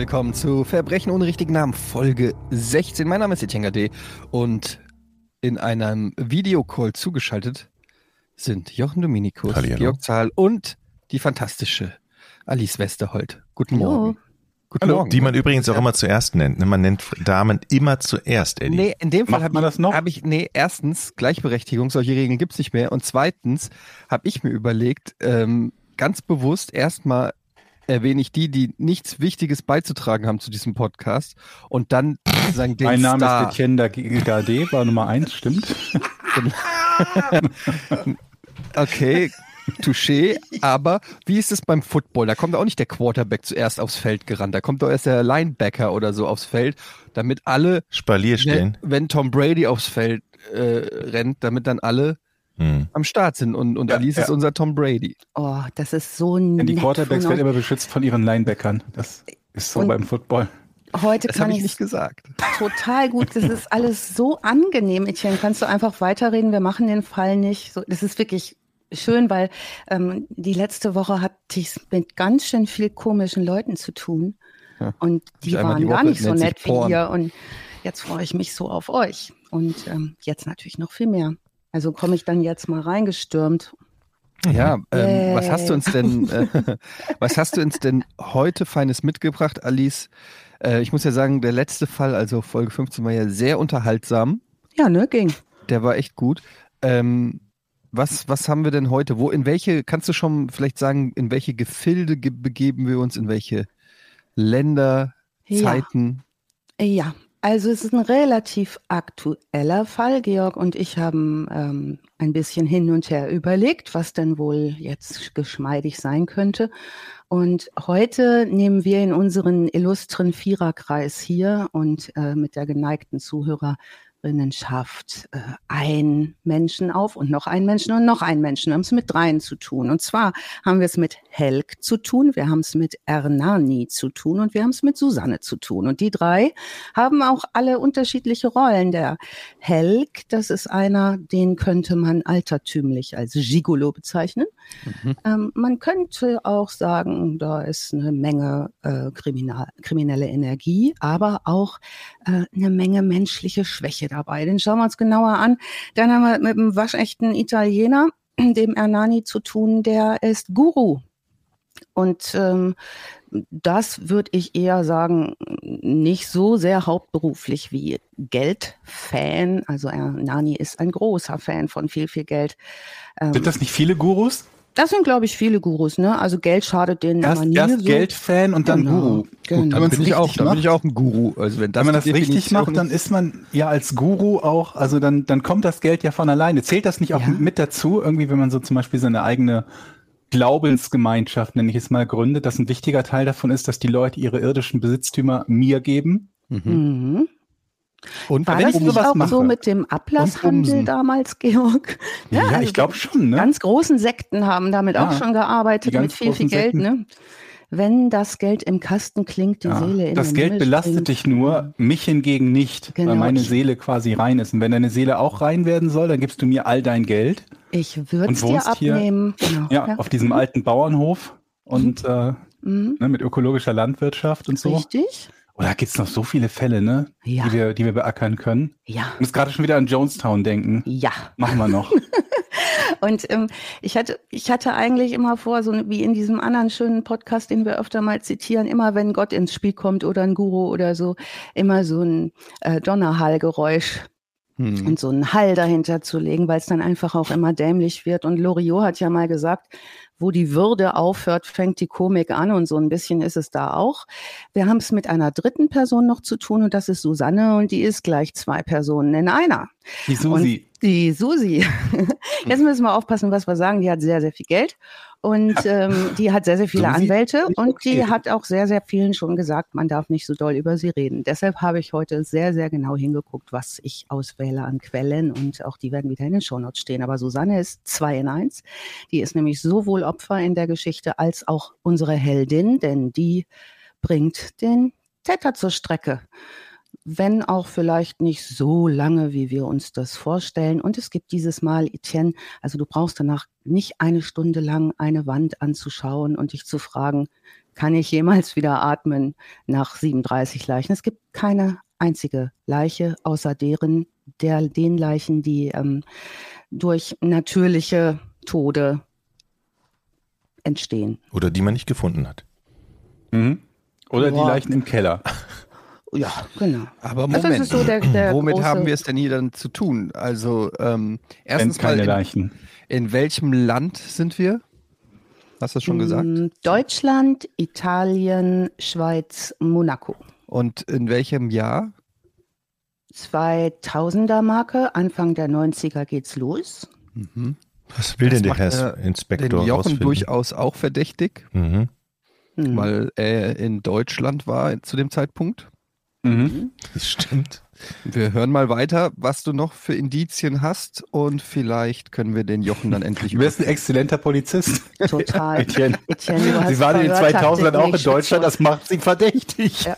Willkommen zu Verbrechen ohne richtigen Namen, Folge 16. Mein Name ist Etienne D. und in einem Videocall zugeschaltet sind Jochen Dominikus, Hallihallo. Georg Zahl und die fantastische Alice Westerholt. Guten Hallo. Morgen. Guten Hallo, Morgen. die man übrigens auch immer zuerst nennt. ne? Man nennt Damen immer zuerst, Eddie. Nee, in dem Fall habe man ich, das noch? hab ich, nee, erstens, Gleichberechtigung, solche Regeln gibt's nicht mehr. Und zweitens habe ich mir überlegt, ähm, ganz bewusst erstmal erwähne ich die, die nichts Wichtiges beizutragen haben zu diesem Podcast und dann sagen den Mein Name Star. ist Etienne Gade, war Nummer eins, stimmt. Okay, touché. Aber wie ist es beim Football? Da kommt auch nicht der Quarterback zuerst aufs Feld gerannt. Da kommt doch erst der Linebacker oder so aufs Feld, damit alle, Spalier wenn, stehen. wenn Tom Brady aufs Feld äh, rennt, damit dann alle Hm. am Start sind. Und, und Ja, Alice ja. ist unser Tom Brady. Oh, das ist so Denn die Quarterbacks werden immer beschützt von ihren Linebackern. Das ist so Und- beim Football. Heute Das kann habe ich ich nicht gesagt. total gut. Das ist alles so angenehm, Etienne. Kannst du einfach weiterreden? Wir machen den Fall nicht. So, das ist wirklich schön, weil ähm, die letzte Woche hatte ich es mit ganz schön viel komischen Leuten zu tun. Ja. Und die waren die gar nicht so nett wie ihr. Und jetzt freue ich mich so auf euch. Und ähm, jetzt natürlich noch viel mehr. Also komme ich dann jetzt mal reingestürmt. Ja, ähm, was hast du uns denn, äh, was hast du uns denn heute Feines mitgebracht, Alice? Äh, ich muss ja sagen, der letzte Fall, also Folge 15, war ja sehr unterhaltsam. Ja, ne, ging. Der war echt gut. Ähm, was, was haben wir denn heute? Wo, in welche, kannst du schon vielleicht sagen, in welche Gefilde ge begeben wir uns, in welche Länder, Ja. Zeiten? Ja, also es ist ein relativ aktueller Fall. Georg und ich haben ähm, ein bisschen hin und her überlegt, was denn wohl jetzt geschmeidig sein könnte. Und heute nehmen wir in unseren illustren Viererkreis hier und äh, mit der geneigten Zuhörerinnenschaft äh, einen Menschen auf und noch einen Menschen und noch einen Menschen. Wir haben es mit dreien zu tun. Und zwar haben wir es mit Helg zu tun, wir haben es mit Ernani zu tun und wir haben es mit Susanne zu tun. Und die drei haben auch alle unterschiedliche Rollen. Der Helg, das ist einer, den könnte man altertümlich als Gigolo bezeichnen. Mhm. Ähm, man könnte auch sagen, da ist eine Menge äh, kriminal, kriminelle Energie, aber auch äh, eine Menge menschliche Schwäche dabei. Den schauen wir uns genauer an. Dann haben wir mit einem waschechten Italiener, dem Ernani, zu tun, der ist Guru. Und ähm, das würde ich eher sagen, nicht so sehr hauptberuflich wie Geldfan. Also Ernani ist ein großer Fan von viel, viel Geld. Ähm, Sind das nicht viele Gurus? das sind, glaube ich, viele Gurus, ne? Also Geld schadet denen Erst, immer nie. erst so. Geldfan und dann Genau, Guru. genau. Wenn Dann bin, ich auch, richtig dann bin ich auch ein Guru. Also wenn das Wenn man das richtig macht, dann ist man ja als Guru auch, also dann, dann kommt das Geld ja von alleine. Zählt das nicht auch Ja. mit dazu, irgendwie, wenn man so zum Beispiel seine eigene Glaubensgemeinschaft, nenne ich es mal, gründet, dass ein wichtiger Teil davon ist, dass die Leute ihre irdischen Besitztümer mir geben? Mhm. Mhm. Und War wenn das ich nicht auch so mache mit dem Ablasshandel damals, Georg? Ja, also ich glaube schon, ne? Ganz großen Sekten haben damit Ja, auch schon gearbeitet mit viel, viel Geld, Sekten. ne? Wenn das Geld im Kasten klingt, die Ja, Seele in das Geld Himmel belastet springt. dich nur, mich hingegen nicht, Genau. weil meine Seele quasi rein ist. Und wenn deine Seele auch rein werden soll, dann gibst du mir all dein Geld. Ich würde es dir wohnst hier- abnehmen. Genau. Ja, auf diesem alten Bauernhof und äh, Mhm. ne, mit ökologischer Landwirtschaft und so. Richtig? Oder gibt's noch so viele Fälle, ne? Ja. Die, wir, die wir beackern können. Ja. Ich muss gerade schon wieder an Jonestown denken. Ja. Machen wir noch. Und ähm, ich hatte, ich hatte eigentlich immer vor, so wie in diesem anderen schönen Podcast, den wir öfter mal zitieren, immer wenn Gott ins Spiel kommt oder ein Guru oder so, immer so ein äh, Donnerhallgeräusch Hm. und so einen Hall dahinter zu legen, weil es dann einfach auch immer dämlich wird. Und Loriot hat ja mal gesagt, wo die Würde aufhört, fängt die Komik an und so ein bisschen ist es da auch. Wir haben es mit einer dritten Person noch zu tun und das ist Susanne und die ist gleich zwei Personen in einer. Die Susi. Die Susi. Jetzt müssen wir aufpassen, was wir sagen. Die hat sehr, sehr viel Geld und ähm, die hat sehr, sehr viele Anwälte und die hat auch sehr, sehr vielen schon gesagt, man darf nicht so doll über sie reden. Deshalb habe ich heute sehr, sehr genau hingeguckt, was ich auswähle an Quellen und auch die werden wieder in den Shownotes stehen. Aber Susanne ist zwei in eins. Die ist nämlich sowohl Opfer in der Geschichte als auch unsere Heldin, denn die bringt den Täter zur Strecke wenn auch vielleicht nicht so lange, wie wir uns das vorstellen. Und es gibt dieses Mal, Etienne, also du brauchst danach nicht eine Stunde lang eine Wand anzuschauen und dich zu fragen, kann ich jemals wieder atmen nach 37 Leichen. Es gibt keine einzige Leiche außer deren, der, den Leichen, die ähm, durch natürliche Tode entstehen. Oder die man nicht gefunden hat. Mhm. Oder die Boah. Leichen im Keller. Ja, genau. Aber Also Moment, ist so der, der womit große, haben wir es denn hier dann zu tun? Also ähm, Wenn erstens mal, keine in, Leichen. in welchem Land sind wir? Hast du das schon gesagt? Mm, Deutschland, Italien, Schweiz, Monaco. Und in welchem Jahr? 2000er Marke, Anfang der 90er geht's los. Mhm. Was will Das denn der Herr äh, Inspektor Den Jochen rausfinden? durchaus auch verdächtig, Mhm. Hm. weil er in Deutschland war zu dem Zeitpunkt. Mhm. Das stimmt. Wir hören mal weiter, was du noch für Indizien hast und vielleicht können wir den Jochen dann endlich Du bist ein exzellenter Polizist. Total. Etienne. Etienne, du hast Sie waren in den Verhörtaktik 2000ern auch in Deutschland, das macht sie verdächtig. Ja.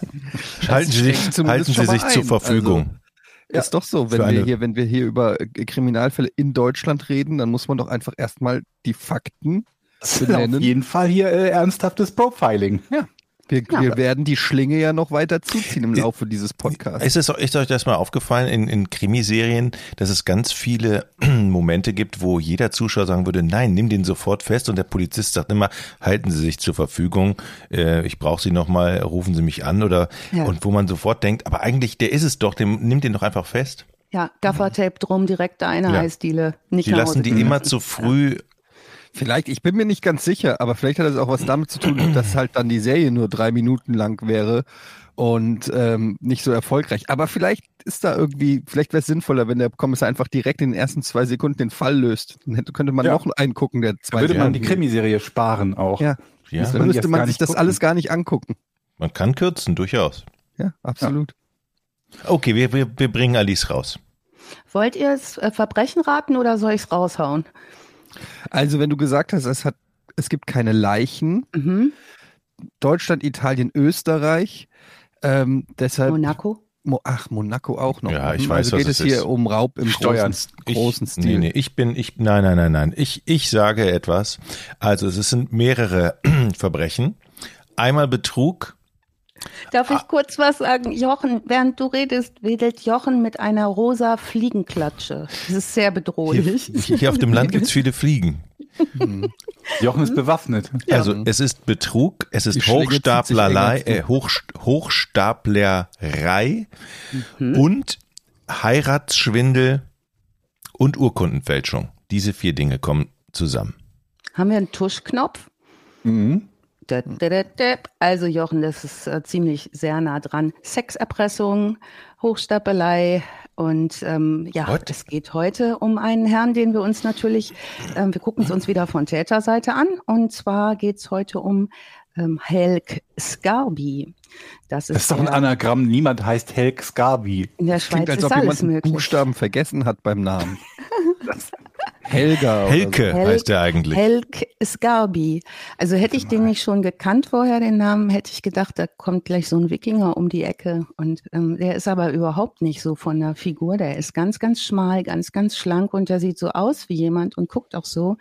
Halten Sie sich, zumindest halten Sie sich zur. Verfügung. Ist doch so, wenn wir hier, wenn wir hier über Kriminalfälle in Deutschland reden, dann muss man doch einfach erstmal die Fakten Das ist benennen. auf jeden Fall hier äh, ernsthaftes Profiling. Ja. Wir, Ja. wir werden die Schlinge ja noch weiter zuziehen im Laufe dieses Podcasts. Ist, es, ist euch das mal aufgefallen in, in Krimiserien, dass es ganz viele Momente gibt, wo jeder Zuschauer sagen würde, nein, nimm den sofort fest und der Polizist sagt immer, halten Sie sich zur Verfügung, äh, ich brauche Sie nochmal, rufen Sie mich an oder Ja. und wo man sofort denkt, aber eigentlich, der ist es doch, dem, nimm den doch einfach fest. Ja, Gaffertape drum, direkt da eine Ja. Eisdiele. Nicht Die lassen die immer zu früh Vielleicht, ich bin mir nicht ganz sicher, aber vielleicht hat es auch was damit zu tun, dass halt dann die Serie nur drei Minuten lang wäre und ähm, nicht so erfolgreich. Aber vielleicht ist da irgendwie, vielleicht wäre es sinnvoller, wenn der Kommissar einfach direkt in den ersten zwei Sekunden den Fall löst. Dann hätte, könnte man Ja. noch einen gucken, der zwei Würde man die Sekunden- Krimiserie sparen auch. Ja, Ja, dann müsste man sich das gucken. alles gar nicht angucken. man kann kürzen, durchaus. Ja, absolut. Okay, wir, wir, wir bringen Alice raus. Wollt ihr es äh, Verbrechen raten oder soll ich es raushauen? Also, wenn du gesagt hast, es hat, es gibt keine Leichen, Mhm. Deutschland, Italien, Österreich, ähm, deshalb Monaco? Mo Ach, Monaco auch noch. Ja, ich Mhm, weiß, also was geht es es hier ist. um Raub im Steuern. großen, großen ich, Stil. Nee, nee, ich bin, ich, nein, nein, nein, nein. Ich, ich sage etwas. Also, es sind mehrere Verbrechen. Einmal Betrug. Darf Ah. ich kurz was sagen? Jochen, während du redest, wedelt Jochen mit einer rosa Fliegenklatsche. Das ist sehr Hier, bedrohlich. hier auf dem Land gibt's viele Fliegen. Jochen ist bewaffnet. Also, es ist Betrug, es ist Hochstaplerei, äh, Hoch, Hochstaplerei und Heiratsschwindel und Urkundenfälschung. Diese vier Dinge kommen zusammen. Haben wir einen Tuschknopf? Mhm. Also Jochen, das ist äh, ziemlich sehr nah dran. Sexerpressung, Hochstapelei und ähm, ja, What? es geht heute um einen Herrn, den wir uns natürlich, ähm, wir gucken es uns wieder von Täterseite an und zwar geht es heute um ähm, Helg Scarby. Das ist, Das ist doch ein Anagramm. Niemand heißt Helg Scarby. in der Klingt, Schweiz als ist ob alles jemand möglich. Buchstaben vergessen hat beim Namen. Helga. Helke Hel- heißt er eigentlich. Helg Scarby. Also hätte ich den nicht schon gekannt vorher, den Namen, hätte ich gedacht, da kommt gleich so ein Wikinger um die Ecke. Und ähm, der ist aber überhaupt nicht so von der Figur. Der ist ganz, ganz schmal, ganz, ganz schlank und der sieht so aus wie jemand und guckt auch so.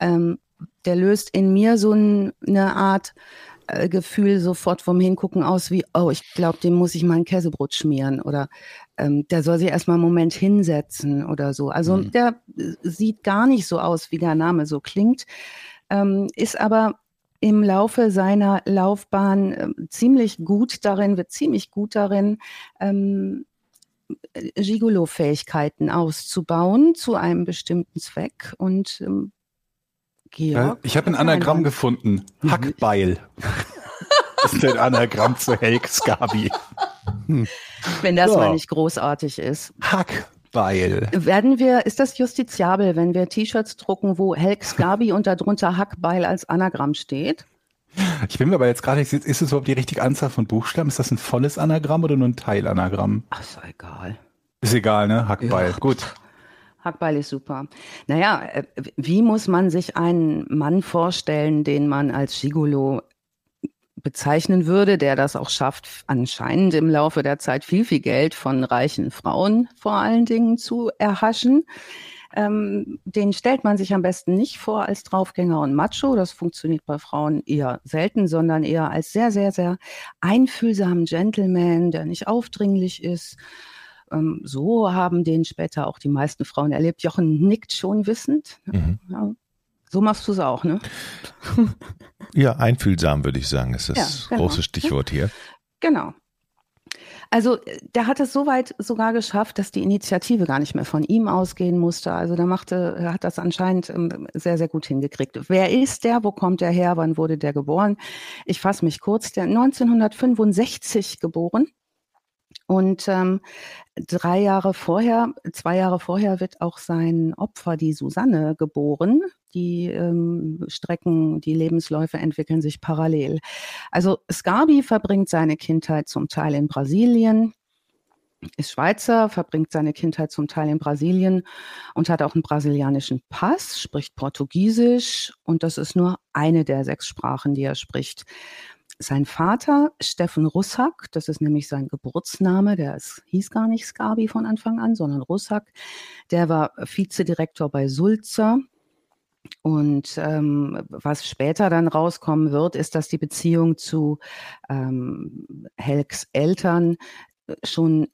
Ähm, der löst in mir so ein, eine Art äh, Gefühl sofort vom Hingucken aus wie, oh, ich glaube, dem muss ich mal ein Käsebrot schmieren oder ähm, der soll sich erstmal einen Moment hinsetzen oder so. Also Mhm. der äh, sieht gar nicht so aus, wie der Name so klingt, ähm, ist aber im Laufe seiner Laufbahn ähm, ziemlich gut darin, wird ziemlich gut darin, ähm, Gigolo-Fähigkeiten auszubauen zu einem bestimmten Zweck und ähm, Georg, Äh, ich habe ein Anagramm gefunden. Hackbeil. das ist ein Anagramm zu Helg Scarby. Wenn das Ja. mal nicht großartig ist. Hackbeil. Werden wir, ist das justiziabel, wenn wir T-Shirts drucken, wo Helg Scarby und darunter Hackbeil als Anagramm steht? Ich bin mir aber jetzt gerade nicht sicher, ist es überhaupt die richtige Anzahl von Buchstaben? Ist das ein volles Anagramm oder nur ein Teilanagramm? Ach, ist egal. Ist egal, ne? Hackbeil. Gut. Hackbeil ist super. Naja, äh, wie muss man sich einen Mann vorstellen, den man als Gigolo bezeichnen würde, der das auch schafft, anscheinend im Laufe der Zeit viel, viel Geld von reichen Frauen vor allen Dingen zu erhaschen? Ähm, den stellt man sich am besten nicht vor als Draufgänger und Macho. Das funktioniert bei Frauen eher selten, sondern eher als sehr, sehr, sehr einfühlsamen Gentleman, der nicht aufdringlich ist. Ähm, so haben den später auch die meisten Frauen erlebt. Jochen nickt schon wissend. Mhm. Ja, so machst du es auch, ne? Ja, einfühlsam würde ich sagen, ist das ja, genau. große Stichwort hier. Genau. Also der hat es so weit sogar geschafft, dass die Initiative gar nicht mehr von ihm ausgehen musste. Also der machte, er hat das anscheinend ähm, sehr, sehr gut hingekriegt. Wer ist der? Wo kommt er her? Wann wurde der geboren? Ich fasse mich kurz. Der 1965 geboren. Und ähm, drei Jahre vorher, zwei Jahre vorher wird auch sein Opfer, die Susanne, geboren. Die ähm, Strecken, die Lebensläufe entwickeln sich parallel. Also Scarbi verbringt seine Kindheit zum Teil in Brasilien, ist Schweizer, verbringt seine Kindheit zum Teil in Brasilien und hat auch einen brasilianischen Pass, spricht Portugiesisch und das ist nur eine der sechs Sprachen, die er spricht. Sein Vater, Steffen Russack, das ist nämlich sein Geburtsname, der ist, hieß gar nicht Scabi von Anfang an, sondern Russack, der war Vizedirektor bei Sulzer. Und ähm, was später dann rauskommen wird, ist, dass die Beziehung zu ähm, Helks Eltern äh, schon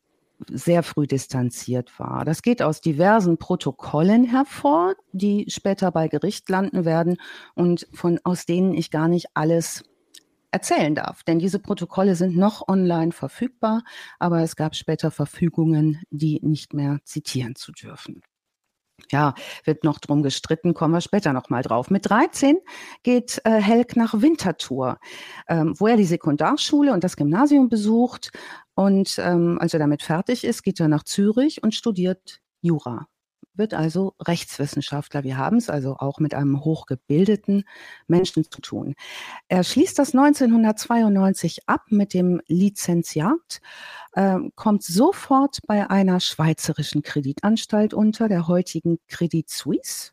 sehr früh distanziert war. Das geht aus diversen Protokollen hervor, die später bei Gericht landen werden und von aus denen ich gar nicht alles erzählen darf. Denn diese Protokolle sind noch online verfügbar, aber es gab später Verfügungen, die nicht mehr zitieren zu dürfen. Ja, wird noch drum gestritten, kommen wir später nochmal drauf. Mit 13 geht äh, Helk nach Winterthur, ähm, wo er die Sekundarschule und das Gymnasium besucht. Und ähm, als er damit fertig ist, geht er nach Zürich und studiert Jura wird also Rechtswissenschaftler. Wir haben es also auch mit einem hochgebildeten Menschen zu tun. Er schließt das 1992 ab mit dem Lizenziat, äh, kommt sofort bei einer schweizerischen Kreditanstalt unter, der heutigen Credit Suisse,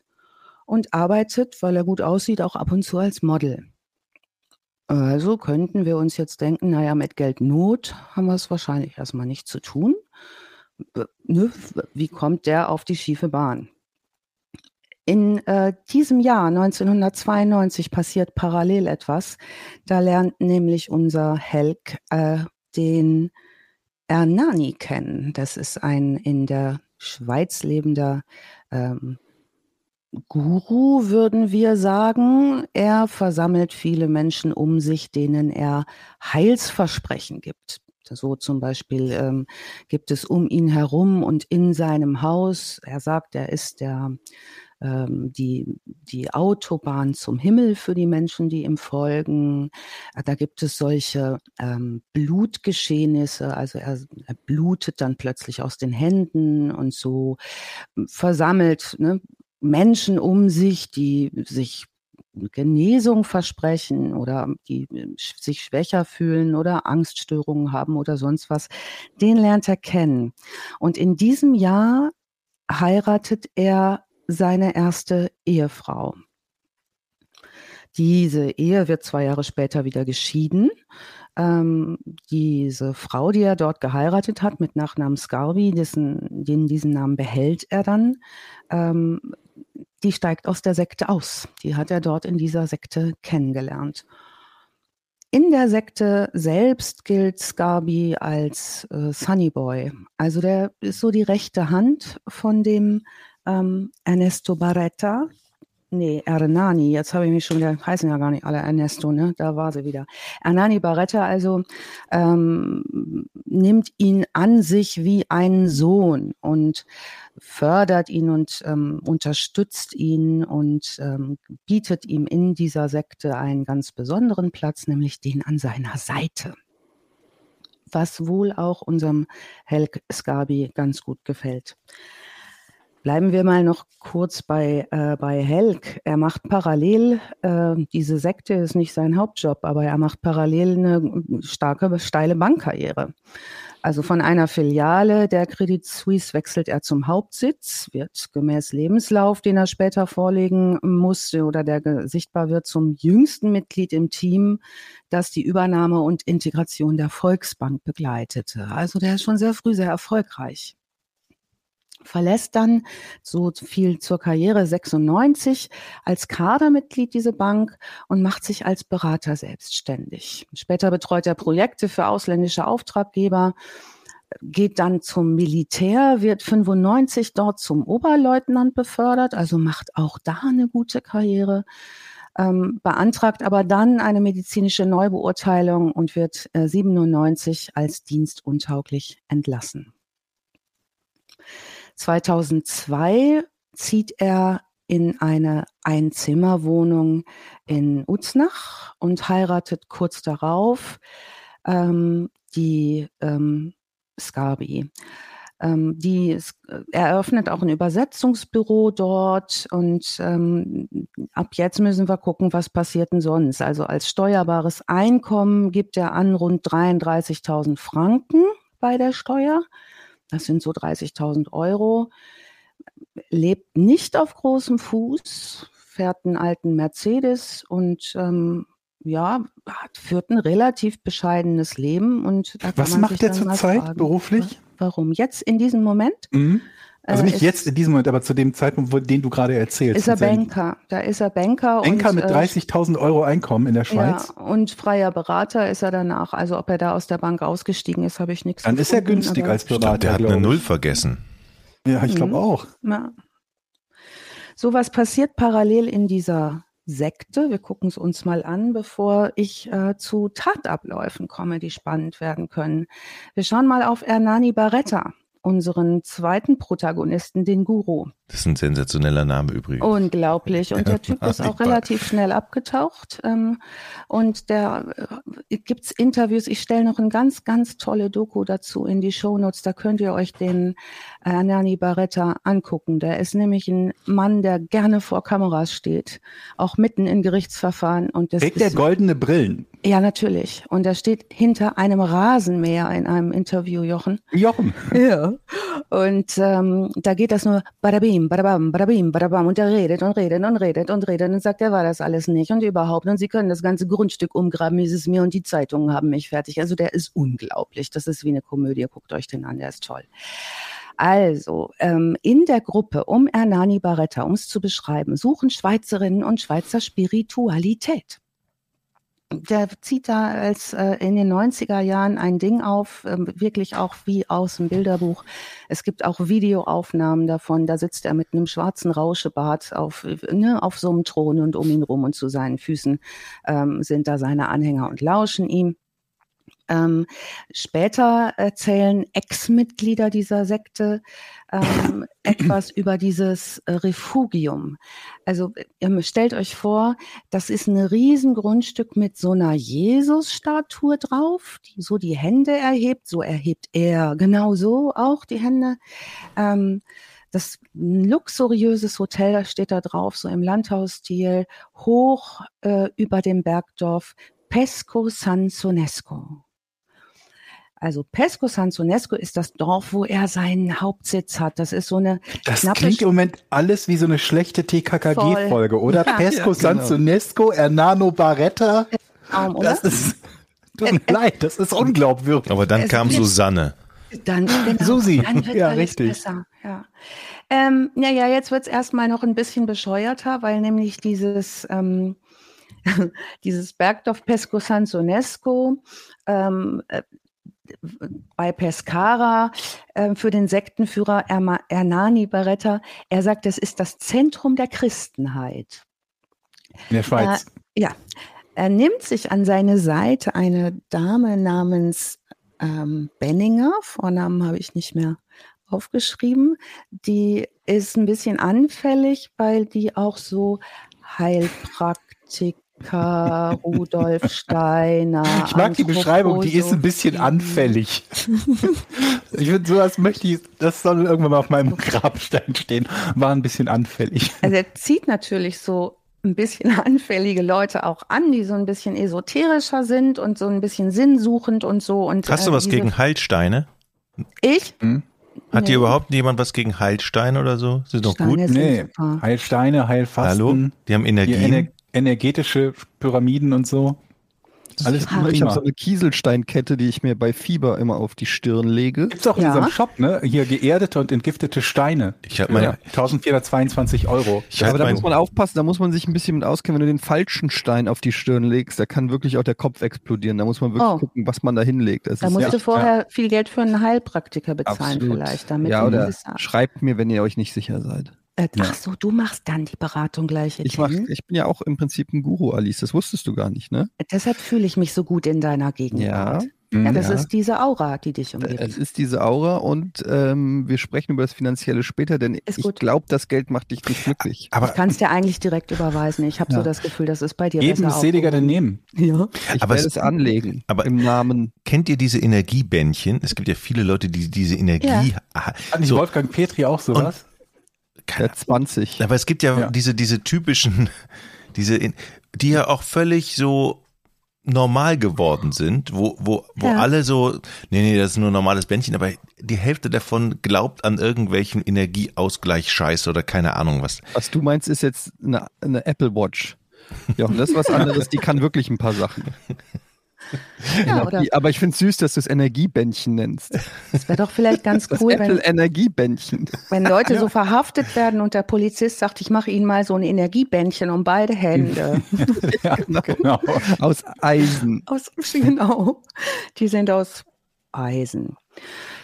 und arbeitet, weil er gut aussieht, auch ab und zu als Model. Also könnten wir uns jetzt denken, naja, mit Geldnot haben wir es wahrscheinlich erstmal nicht zu tun ne, wie kommt der auf die schiefe Bahn? In äh, diesem Jahr 1992 passiert parallel etwas. Da lernt nämlich unser Helk äh, den Ernani kennen. Das ist ein in der Schweiz lebender ähm, Guru, würden wir sagen. Er versammelt viele Menschen um sich, denen er Heilsversprechen gibt. So zum Beispiel ähm, gibt es um ihn herum und in seinem Haus, er sagt, er ist der, ähm, die, die Autobahn zum Himmel für die Menschen, die ihm folgen. Da gibt es solche ähm, Blutgeschehnisse, also er, er blutet dann plötzlich aus den Händen und so versammelt ne, Menschen um sich, die sich Genesung versprechen oder die äh, sich schwächer fühlen oder Angststörungen haben oder sonst was, den lernt er kennen. Und in diesem Jahr heiratet er seine erste Ehefrau. Diese Ehe wird zwei Jahre später wieder geschieden. Ähm, diese Frau, die er dort geheiratet hat mit Nachnamen Scarbi, dessen, den, diesen Namen behält er dann, ähm, die steigt aus der Sekte aus. Die hat er dort in dieser Sekte kennengelernt. In der Sekte selbst gilt Scarbi als äh, Sunny Boy. Also der ist so die rechte Hand von dem ähm, Ernesto Barretta, Nee, Ernani, jetzt habe ich mich schon wieder, heißen ja gar nicht alle Ernesto, ne? Da war sie wieder. Ernani Barretta also ähm, nimmt ihn an sich wie einen Sohn und fördert ihn und ähm, unterstützt ihn und ähm, bietet ihm in dieser Sekte einen ganz besonderen Platz, nämlich den an seiner Seite. Was wohl auch unserem Helk Skabi ganz gut gefällt. Bleiben wir mal noch kurz bei, äh, bei Helk. Er macht parallel, äh, diese Sekte ist nicht sein Hauptjob, aber er macht parallel eine starke, steile Bankkarriere. Also von einer Filiale der Credit Suisse wechselt er zum Hauptsitz, wird gemäß Lebenslauf, den er später vorlegen musste oder der sichtbar wird, zum jüngsten Mitglied im Team, das die Übernahme und Integration der Volksbank begleitete. Also der ist schon sehr früh sehr erfolgreich. Verlässt dann so viel zur Karriere 96 als Kadermitglied diese Bank und macht sich als Berater selbstständig. Später betreut er Projekte für ausländische Auftraggeber, geht dann zum Militär, wird 95 dort zum Oberleutnant befördert, also macht auch da eine gute Karriere, ähm, beantragt aber dann eine medizinische Neubeurteilung und wird äh, 97 als dienstuntauglich entlassen. 2002 zieht er in eine Einzimmerwohnung in Uznach und heiratet kurz darauf ähm, die ähm, Scarbi. Ähm, die eröffnet auch ein Übersetzungsbüro dort und ähm, ab jetzt müssen wir gucken, was passiert denn sonst. Also als steuerbares Einkommen gibt er an rund 33.000 Franken bei der Steuer. Das sind so 30.000 Euro. Lebt nicht auf großem Fuß, fährt einen alten Mercedes und ähm, ja, führt ein relativ bescheidenes Leben. Und Was macht er zurzeit beruflich? Warum? Jetzt in diesem Moment? Mhm. Also nicht äh, jetzt in diesem Moment, aber zu dem Zeitpunkt, wo, den du gerade erzählst. Ist er Banker. Da ist er Banker. Banker und, mit 30.000 äh, Euro Einkommen in der Schweiz. Ja, und freier Berater ist er danach. Also ob er da aus der Bank ausgestiegen ist, habe ich nichts Dann gefunden, ist er günstig als Berater. Ich glaub, der hat eine Null vergessen. Ja, ich glaube mhm. auch. Ja. So was passiert parallel in dieser Sekte. Wir gucken es uns mal an, bevor ich äh, zu Tatabläufen komme, die spannend werden können. Wir schauen mal auf Ernani Barretta unseren zweiten Protagonisten, den Guru. Das ist ein sensationeller Name übrigens. Unglaublich. Und der Typ ist auch relativ schnell abgetaucht. Ähm, und der äh, gibt's Interviews. Ich stelle noch ein ganz, ganz tolle Doku dazu in die Shownotes. Da könnt ihr euch den äh, Nani Barretta angucken. Der ist nämlich ein Mann, der gerne vor Kameras steht, auch mitten in Gerichtsverfahren. Und das Trägt der goldene Brillen? Ja, natürlich. Und er steht hinter einem Rasenmäher in einem Interview, Jochen. Jochen. Ja. Und ähm, da geht das nur badabim, badabam, badabim, badabam. Und er redet und redet und redet und redet und sagt, er war das alles nicht und überhaupt. Und sie können das ganze Grundstück umgraben, wie es mir und die Zeitungen haben mich fertig. Also der ist unglaublich. Das ist wie eine Komödie. Guckt euch den an, der ist toll. Also, ähm, in der Gruppe um Ernani Barretta, um es zu beschreiben, suchen Schweizerinnen und Schweizer Spiritualität der zieht da als äh, in den 90er Jahren ein Ding auf, äh, wirklich auch wie aus dem Bilderbuch. Es gibt auch Videoaufnahmen davon. Da sitzt er mit einem schwarzen Rauschebart auf, ne, auf so einem Thron und um ihn rum und zu seinen Füßen ähm, sind da seine Anhänger und lauschen ihm. Ähm, später erzählen Ex-Mitglieder dieser Sekte ähm, etwas über dieses äh, Refugium. Also ähm, stellt euch vor, das ist ein Riesengrundstück mit so einer Jesus-Statue drauf, die so die Hände erhebt. So erhebt er genau so auch die Hände. Ähm, das luxuriöses Hotel, das steht da drauf, so im Landhausstil, hoch äh, über dem Bergdorf Pesco San Sonesco. Also Pesco San Sonesco ist das Dorf, wo er seinen Hauptsitz hat. Das ist so eine Das klingt im Moment alles wie so eine schlechte TKKG-Folge, oder? Ja. Pesco ja, San genau. Sonesco, Hernano Barretta. Oder? Das ist, tut mir leid, das ist unglaubwürdig. Aber dann es kam Susanne. Dann, genau, Susi, dann ja, richtig. Besser, ja. Ähm, naja, jetzt wird es erstmal noch ein bisschen bescheuerter, weil nämlich dieses, ähm, dieses Bergdorf Pesco San Sonesco ähm, äh, bei Pescara äh, für den Sektenführer Ernani Barretta. Er sagt, es ist das Zentrum der Christenheit. In der Schweiz. Äh, ja. Er nimmt sich an seine Seite eine Dame namens ähm, Benninger, Vornamen habe ich nicht mehr aufgeschrieben. Die ist ein bisschen anfällig, weil die auch so Heilpraktik Rudolf Steiner. Ich mag die Beschreibung, die ist ein bisschen anfällig. ich finde, sowas möchte ich, das soll irgendwann mal auf meinem Grabstein stehen. War ein bisschen anfällig. Also er zieht natürlich so ein bisschen anfällige Leute auch an, die so ein bisschen esoterischer sind und so ein bisschen sinnsuchend und so. Und, Hast du äh, was gegen Heilsteine? Ich? Hm? Hat nee. hier überhaupt jemand was gegen Heilsteine oder so? Sind doch gut? Nee. Heilsteine, Heilfasten. Hallo? Die haben Energie energetische Pyramiden und so. Alles prima. Ich habe so eine Kieselsteinkette, die ich mir bei Fieber immer auf die Stirn lege. Gibt's auch in ja. diesem Shop, ne? Hier geerdete und entgiftete Steine. Ich habe meine 1422 Euro. Ich aber da muss man aufpassen, da muss man sich ein bisschen mit auskennen, wenn du den falschen Stein auf die Stirn legst, da kann wirklich auch der Kopf explodieren. Da muss man wirklich oh. gucken, was man da hinlegt. Das da musst ja, du vorher ja. viel Geld für einen Heilpraktiker bezahlen Absolut. vielleicht, damit ja, oder schreibt mir, wenn ihr euch nicht sicher seid. Äh, ja. Ach so, du machst dann die Beratung gleich. Ich, mach, ich bin ja auch im Prinzip ein Guru, Alice. Das wusstest du gar nicht, ne? Äh, deshalb fühle ich mich so gut in deiner Gegenwart. Ja. Ja, das ja. ist diese Aura, die dich umgibt. Es ist diese Aura und ähm, wir sprechen über das Finanzielle später, denn ist ich glaube, das Geld macht dich nicht glücklich. Aber ich kann es dir eigentlich direkt überweisen. Ich habe ja. so das Gefühl, das ist bei dir Eben besser seliger denn nehmen. Ja. Ich aber werde es anlegen. Aber im Namen. Kennt ihr diese Energiebändchen? Es gibt ja viele Leute, die diese Energie. Ja. Hat nicht so. Wolfgang Petri auch sowas? Der 20. Aber es gibt ja, ja, diese, diese typischen, diese, die ja auch völlig so normal geworden sind, wo, wo, wo ja. alle so, nee, nee, das ist nur ein normales Bändchen, aber die Hälfte davon glaubt an irgendwelchen Energieausgleich-Scheiß oder keine Ahnung was. Was du meinst, ist jetzt eine, eine Apple Watch. Ja, und das ist was anderes, die kann wirklich ein paar Sachen. Ja, Energie, aber ich finde es süß, dass du es Energiebändchen nennst. Das wäre doch vielleicht ganz das cool, Apple wenn, Energiebändchen. wenn Leute ja. so verhaftet werden und der Polizist sagt, ich mache ihnen mal so ein Energiebändchen um beide Hände. ja, genau. genau. Aus Eisen. Aus, genau. Die sind aus Eisen.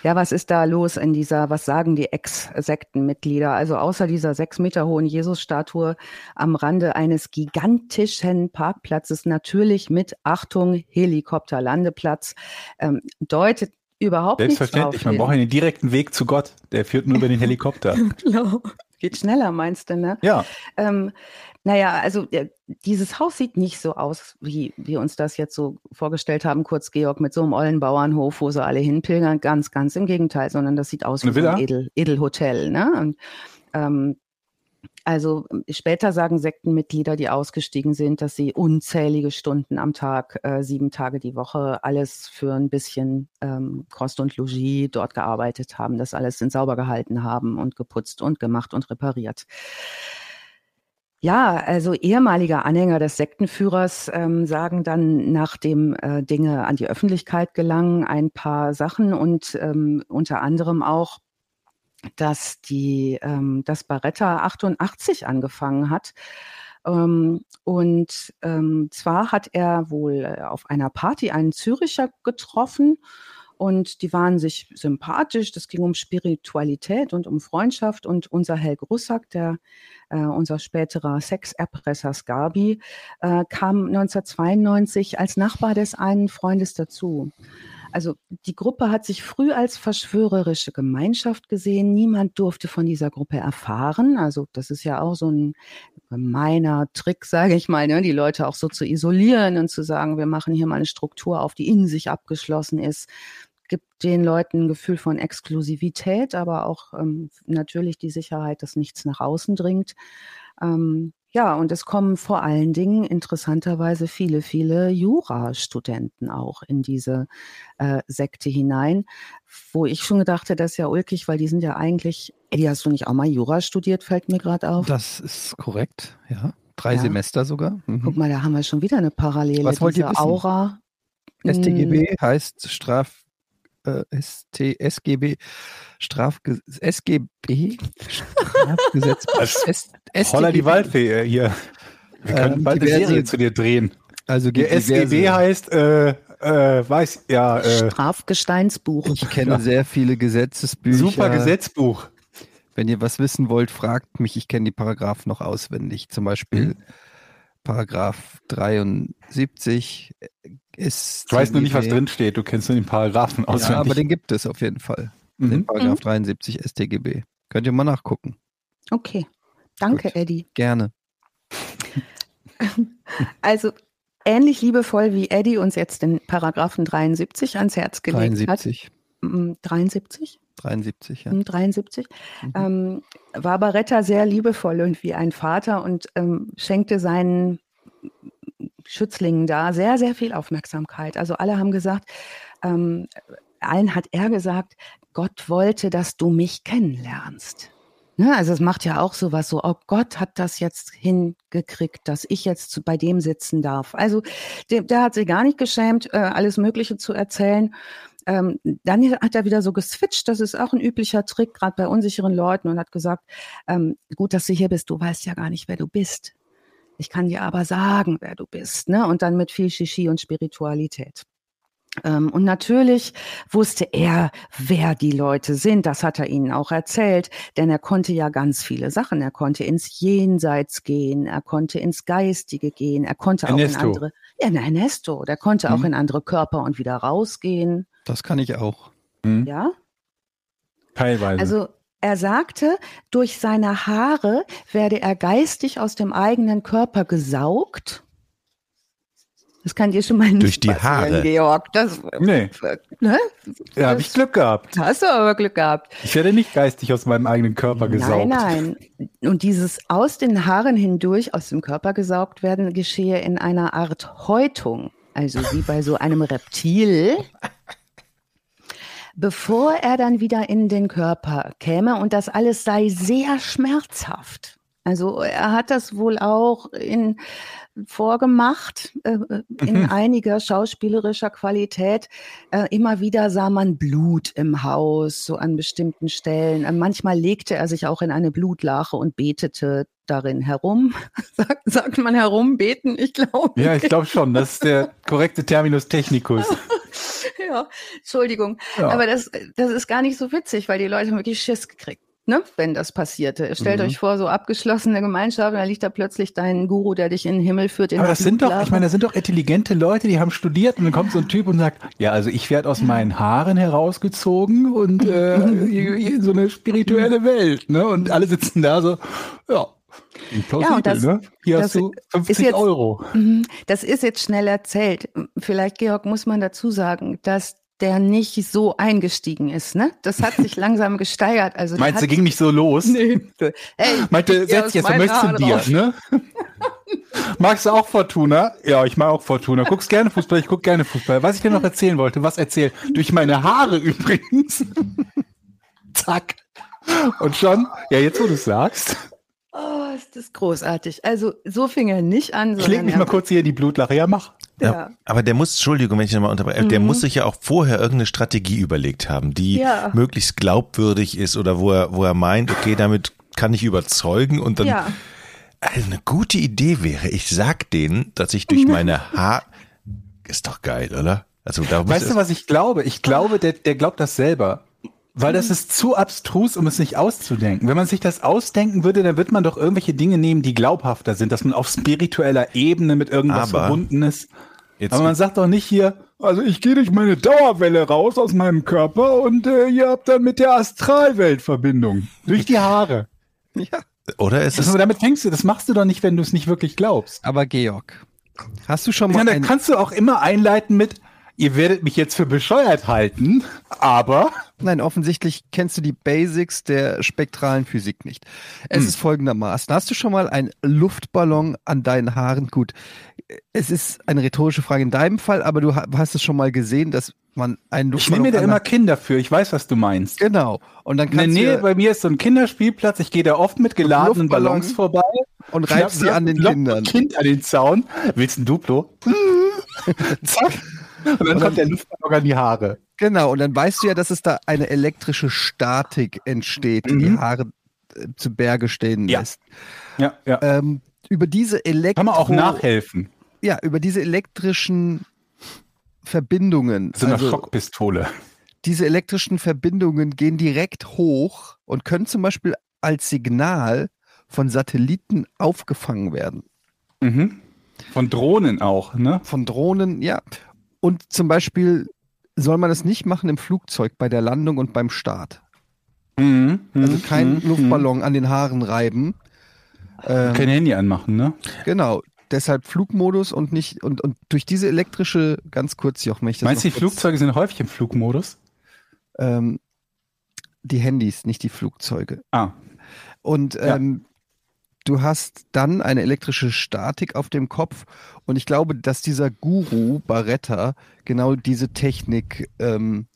Ja, was ist da los in dieser, was sagen die Ex-Sektenmitglieder? Also außer dieser sechs Meter hohen Jesus-Statue am Rande eines gigantischen Parkplatzes, natürlich mit Achtung, Helikopterlandeplatz, ähm, deutet überhaupt nichts Selbstverständlich, man braucht einen direkten Weg zu Gott. Der führt nur über den Helikopter. genau. Geht schneller, meinst du, ne? Ja. Ähm, naja, also dieses Haus sieht nicht so aus, wie wir uns das jetzt so vorgestellt haben, kurz Georg, mit so einem ollen Bauernhof, wo sie alle hinpilgern. Ganz, ganz im Gegenteil, sondern das sieht aus wie ein Edel, Edelhotel. Ne? Und, ähm, also später sagen Sektenmitglieder, die ausgestiegen sind, dass sie unzählige Stunden am Tag, äh, sieben Tage die Woche, alles für ein bisschen ähm, Kost und Logis dort gearbeitet haben, das alles in sauber gehalten haben und geputzt und gemacht und repariert. Ja, also ehemalige Anhänger des Sektenführers ähm, sagen dann, nachdem äh, Dinge an die Öffentlichkeit gelangen, ein paar Sachen und ähm, unter anderem auch, dass die, ähm, das Barretta 88 angefangen hat. Ähm, und ähm, zwar hat er wohl äh, auf einer Party einen Züricher getroffen und die waren sich sympathisch. Das ging um Spiritualität und um Freundschaft. Und unser Helg Russack, der, äh, unser späterer Sexerpresser Scarbi, äh, kam 1992 als Nachbar des einen Freundes dazu. Also die Gruppe hat sich früh als verschwörerische Gemeinschaft gesehen. Niemand durfte von dieser Gruppe erfahren. Also das ist ja auch so ein gemeiner Trick, sage ich mal, ne? die Leute auch so zu isolieren und zu sagen, wir machen hier mal eine Struktur auf, die in sich abgeschlossen ist gibt den Leuten ein Gefühl von Exklusivität, aber auch ähm, natürlich die Sicherheit, dass nichts nach außen dringt. Ähm, ja, und es kommen vor allen Dingen interessanterweise viele, viele Jurastudenten auch in diese äh, Sekte hinein, wo ich schon gedacht hätte, das ist ja ulkig, weil die sind ja eigentlich, Eddie, hast du nicht auch mal Jura studiert, fällt mir gerade auf? Das ist korrekt, ja. Drei ja. Semester sogar. Mhm. Guck mal, da haben wir schon wieder eine Parallele. Was wollt ihr wissen? Aura. StGB hm. heißt Straf äh, ST, SGB, Strafge SGB, Strafgesetz. Holla die Waldfee äh, hier. Wir können ähm, bald eine Serie zu dir drehen. Also der SGB heißt, äh, äh, weiß, ja. Äh, Strafgesteinsbuch. Ich kenne ja. sehr viele Gesetzesbücher. Super Gesetzbuch. Wenn ihr was wissen wollt, fragt mich. Ich kenne die Paragraphen noch auswendig. Zum Beispiel mhm. Paragraph 73 ist. Du weißt nur nicht, was drin steht. Du kennst nur den Paragraphen auswendig. Ja, aber den gibt es auf jeden Fall. Mhm. Den Paragraph mhm. 73 StGB. Könnt ihr mal nachgucken. Okay. Danke, Gut. Eddie. Gerne. Also ähnlich liebevoll wie Eddie uns jetzt den Paragraphen 73 ans Herz gelegt 73. hat. 73? 73, ja. 73. Mhm. Ähm, war Baretta sehr liebevoll und wie ein Vater und ähm, schenkte seinen Schützlingen da sehr, sehr viel Aufmerksamkeit. Also alle haben gesagt, ähm, allen hat er gesagt, Gott wollte, dass du mich kennenlernst. Ne, also es macht ja auch sowas so, oh Gott hat das jetzt hingekriegt, dass ich jetzt bei dem sitzen darf. Also der, der hat sich gar nicht geschämt, äh, alles Mögliche zu erzählen. Ähm, dann hat er wieder so geswitcht, das ist auch ein üblicher Trick, gerade bei unsicheren Leuten, und hat gesagt, ähm, gut, dass du hier bist, du weißt ja gar nicht, wer du bist. Ich kann dir aber sagen, wer du bist. Ne? Und dann mit viel Shishi und Spiritualität. Ähm, und natürlich wusste er, wer die Leute sind. Das hat er ihnen auch erzählt, denn er konnte ja ganz viele Sachen. Er konnte ins Jenseits gehen, er konnte ins Geistige gehen, er konnte Ernesto. auch in andere. Ja, nein, Ernesto, der konnte mhm. auch in andere Körper und wieder rausgehen. Das kann ich auch. Mhm. Ja. Teilweise. Also er sagte, durch seine Haare werde er geistig aus dem eigenen Körper gesaugt das kann dir schon mal nicht Durch die Haare. Georg. Das, nee. Ne? Ja, habe ich Glück gehabt. Hast du aber Glück gehabt. Ich werde nicht geistig aus meinem eigenen Körper gesaugt. Nein, nein. Und dieses aus den Haaren hindurch aus dem Körper gesaugt werden, geschehe in einer Art Häutung. Also wie bei so einem Reptil. Bevor er dann wieder in den Körper käme und das alles sei sehr schmerzhaft. Also er hat das wohl auch in vorgemacht äh, äh, in mhm. einiger schauspielerischer Qualität. Äh, immer wieder sah man Blut im Haus, so an bestimmten Stellen. Äh, manchmal legte er sich auch in eine Blutlache und betete darin herum. Sagt, sagt man herumbeten? Ich glaube. Ja, ich glaube schon. Das ist der korrekte Terminus technicus. ja, Entschuldigung. Ja. Aber das, das ist gar nicht so witzig, weil die Leute haben wirklich Schiss gekriegt ne, wenn das passierte. Stellt mhm. euch vor, so abgeschlossene Gemeinschaft, da liegt da plötzlich dein Guru, der dich in den Himmel führt. Aber das sind doch, ich meine, das sind doch intelligente Leute, die haben studiert und dann kommt so ein Typ und sagt, ja, also ich werde aus meinen Haaren herausgezogen und äh, so eine spirituelle Welt, ne? Und alle sitzen da so, ja, ja, und das, ne? Hier hast du 50 jetzt, Euro. Mhm, das ist jetzt schnell erzählt. Vielleicht, Georg, muss man dazu sagen, dass der nicht so eingestiegen ist. Ne? Das hat sich langsam gesteigert. Also Meinst du, ging nicht so los? Nee. Hey, Meinte, setz jetzt, was möchtest du dir? Ne? Magst du auch Fortuna? Ja, ich mag auch Fortuna. Guckst gerne Fußball, ich guck gerne Fußball. Was ich dir noch erzählen wollte, was erzählt? Durch meine Haare übrigens. Zack. Und schon, ja, jetzt wo du sagst. Oh, ist das großartig. Also so fing er nicht an. Ich leg mich mal kurz hier in die Blutlache. Ja, mach. Ja. Aber der muss, Entschuldigung, wenn ich nochmal unterbreche, mhm. der muss sich ja auch vorher irgendeine Strategie überlegt haben, die ja. möglichst glaubwürdig ist oder wo er, wo er meint, okay, damit kann ich überzeugen und dann. Ja. Also eine gute Idee wäre, ich sag denen, dass ich durch meine Haar. Ist doch geil, oder? Also da Weißt du, was ich glaube? Ich glaube, der, der glaubt das selber. Weil das ist zu abstrus, um es nicht auszudenken. Wenn man sich das ausdenken würde, dann wird man doch irgendwelche Dinge nehmen, die glaubhafter sind, dass man auf spiritueller Ebene mit irgendwas Aber verbunden ist. Jetzt Aber man sagt doch nicht hier, also ich gehe durch meine Dauerwelle raus aus meinem Körper und äh, ihr habt dann mit der Astralwelt Verbindung. Durch die Haare. Ja. Oder ist also, damit fängst du, das machst du doch nicht, wenn du es nicht wirklich glaubst. Aber Georg, hast du schon mal. Ja, dann kannst du auch immer einleiten mit, ihr werdet mich jetzt für bescheuert halten, aber. Nein, offensichtlich kennst du die Basics der spektralen Physik nicht. Es hm. ist folgendermaßen. Hast du schon mal einen Luftballon an deinen Haaren? Gut, es ist eine rhetorische Frage in deinem Fall, aber du hast es schon mal gesehen, dass man einen Luftballon. Ich nehme mir da immer Kinder für. Ich weiß, was du meinst. Genau. Und dann kannst In der Nähe bei mir ist so ein Kinderspielplatz. Ich gehe da oft mit geladenen Ballons vorbei und reibst sie an den Kindern. Kind an den Zaun. Willst du ein Duplo? Zack. Und dann und kommt der Luftballon an die Haare. Genau, und dann weißt du ja, dass es da eine elektrische Statik entsteht, die mhm. die Haare äh, zu Berge stehen lässt. Ja, ja. Ähm, über diese Elektro Kann man auch nachhelfen. Ja, über diese elektrischen Verbindungen. So eine also, Schockpistole. Diese elektrischen Verbindungen gehen direkt hoch und können zum Beispiel als Signal von Satelliten aufgefangen werden. Mhm. Von Drohnen auch, ne? Von Drohnen, ja. Und zum Beispiel soll man es nicht machen im Flugzeug bei der Landung und beim Start. Mhm, also mhm, kein mhm, Luftballon an den Haaren reiben. Ähm, kein Handy anmachen, ne? Genau. Deshalb Flugmodus und nicht, und, und durch diese elektrische, ganz kurz, Joch, möchte Meinst du, die Flugzeuge sind häufig im Flugmodus? Ähm, die Handys, nicht die Flugzeuge. Ah. Und ähm, du hast dann eine elektrische Statik auf dem Kopf. Und ich glaube, dass dieser Guru Barretta genau diese Technik ähm,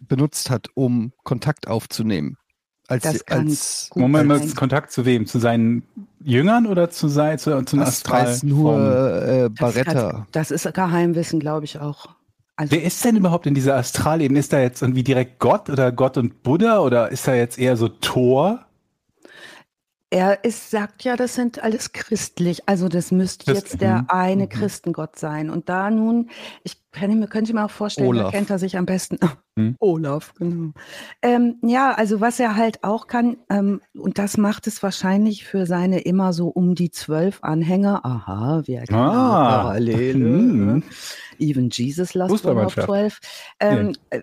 benutzt hat, um Kontakt aufzunehmen. Als, Das als gut Moment mal. Kontakt zu wem? Zu seinen Jüngern oder zu, sein, zu, zu das weiß nur äh, Das, Baretta. hat, das ist Geheimwissen, glaube ich auch. Also, Wer ist denn überhaupt in dieser Astralebene? Ist da jetzt irgendwie direkt Gott oder Gott und Buddha oder ist da jetzt eher so Thor? Er ist, sagt ja, das sind alles christlich. Also das müsste Christ- jetzt der mhm, eine mhm. Christengott sein. Und da nun, ich kann, mir- könnte mir auch vorstellen, da Olaf. kennt er sich am besten. Hm. Olaf, genau. Ähm, ja, also was er halt auch kann, ähm, und das macht es wahrscheinlich für seine immer so um die zwölf Anhänger. Aha, wir erkennen Ah. Parallele. Hm. Even Jesus lost one of. 12. Ähm, äh,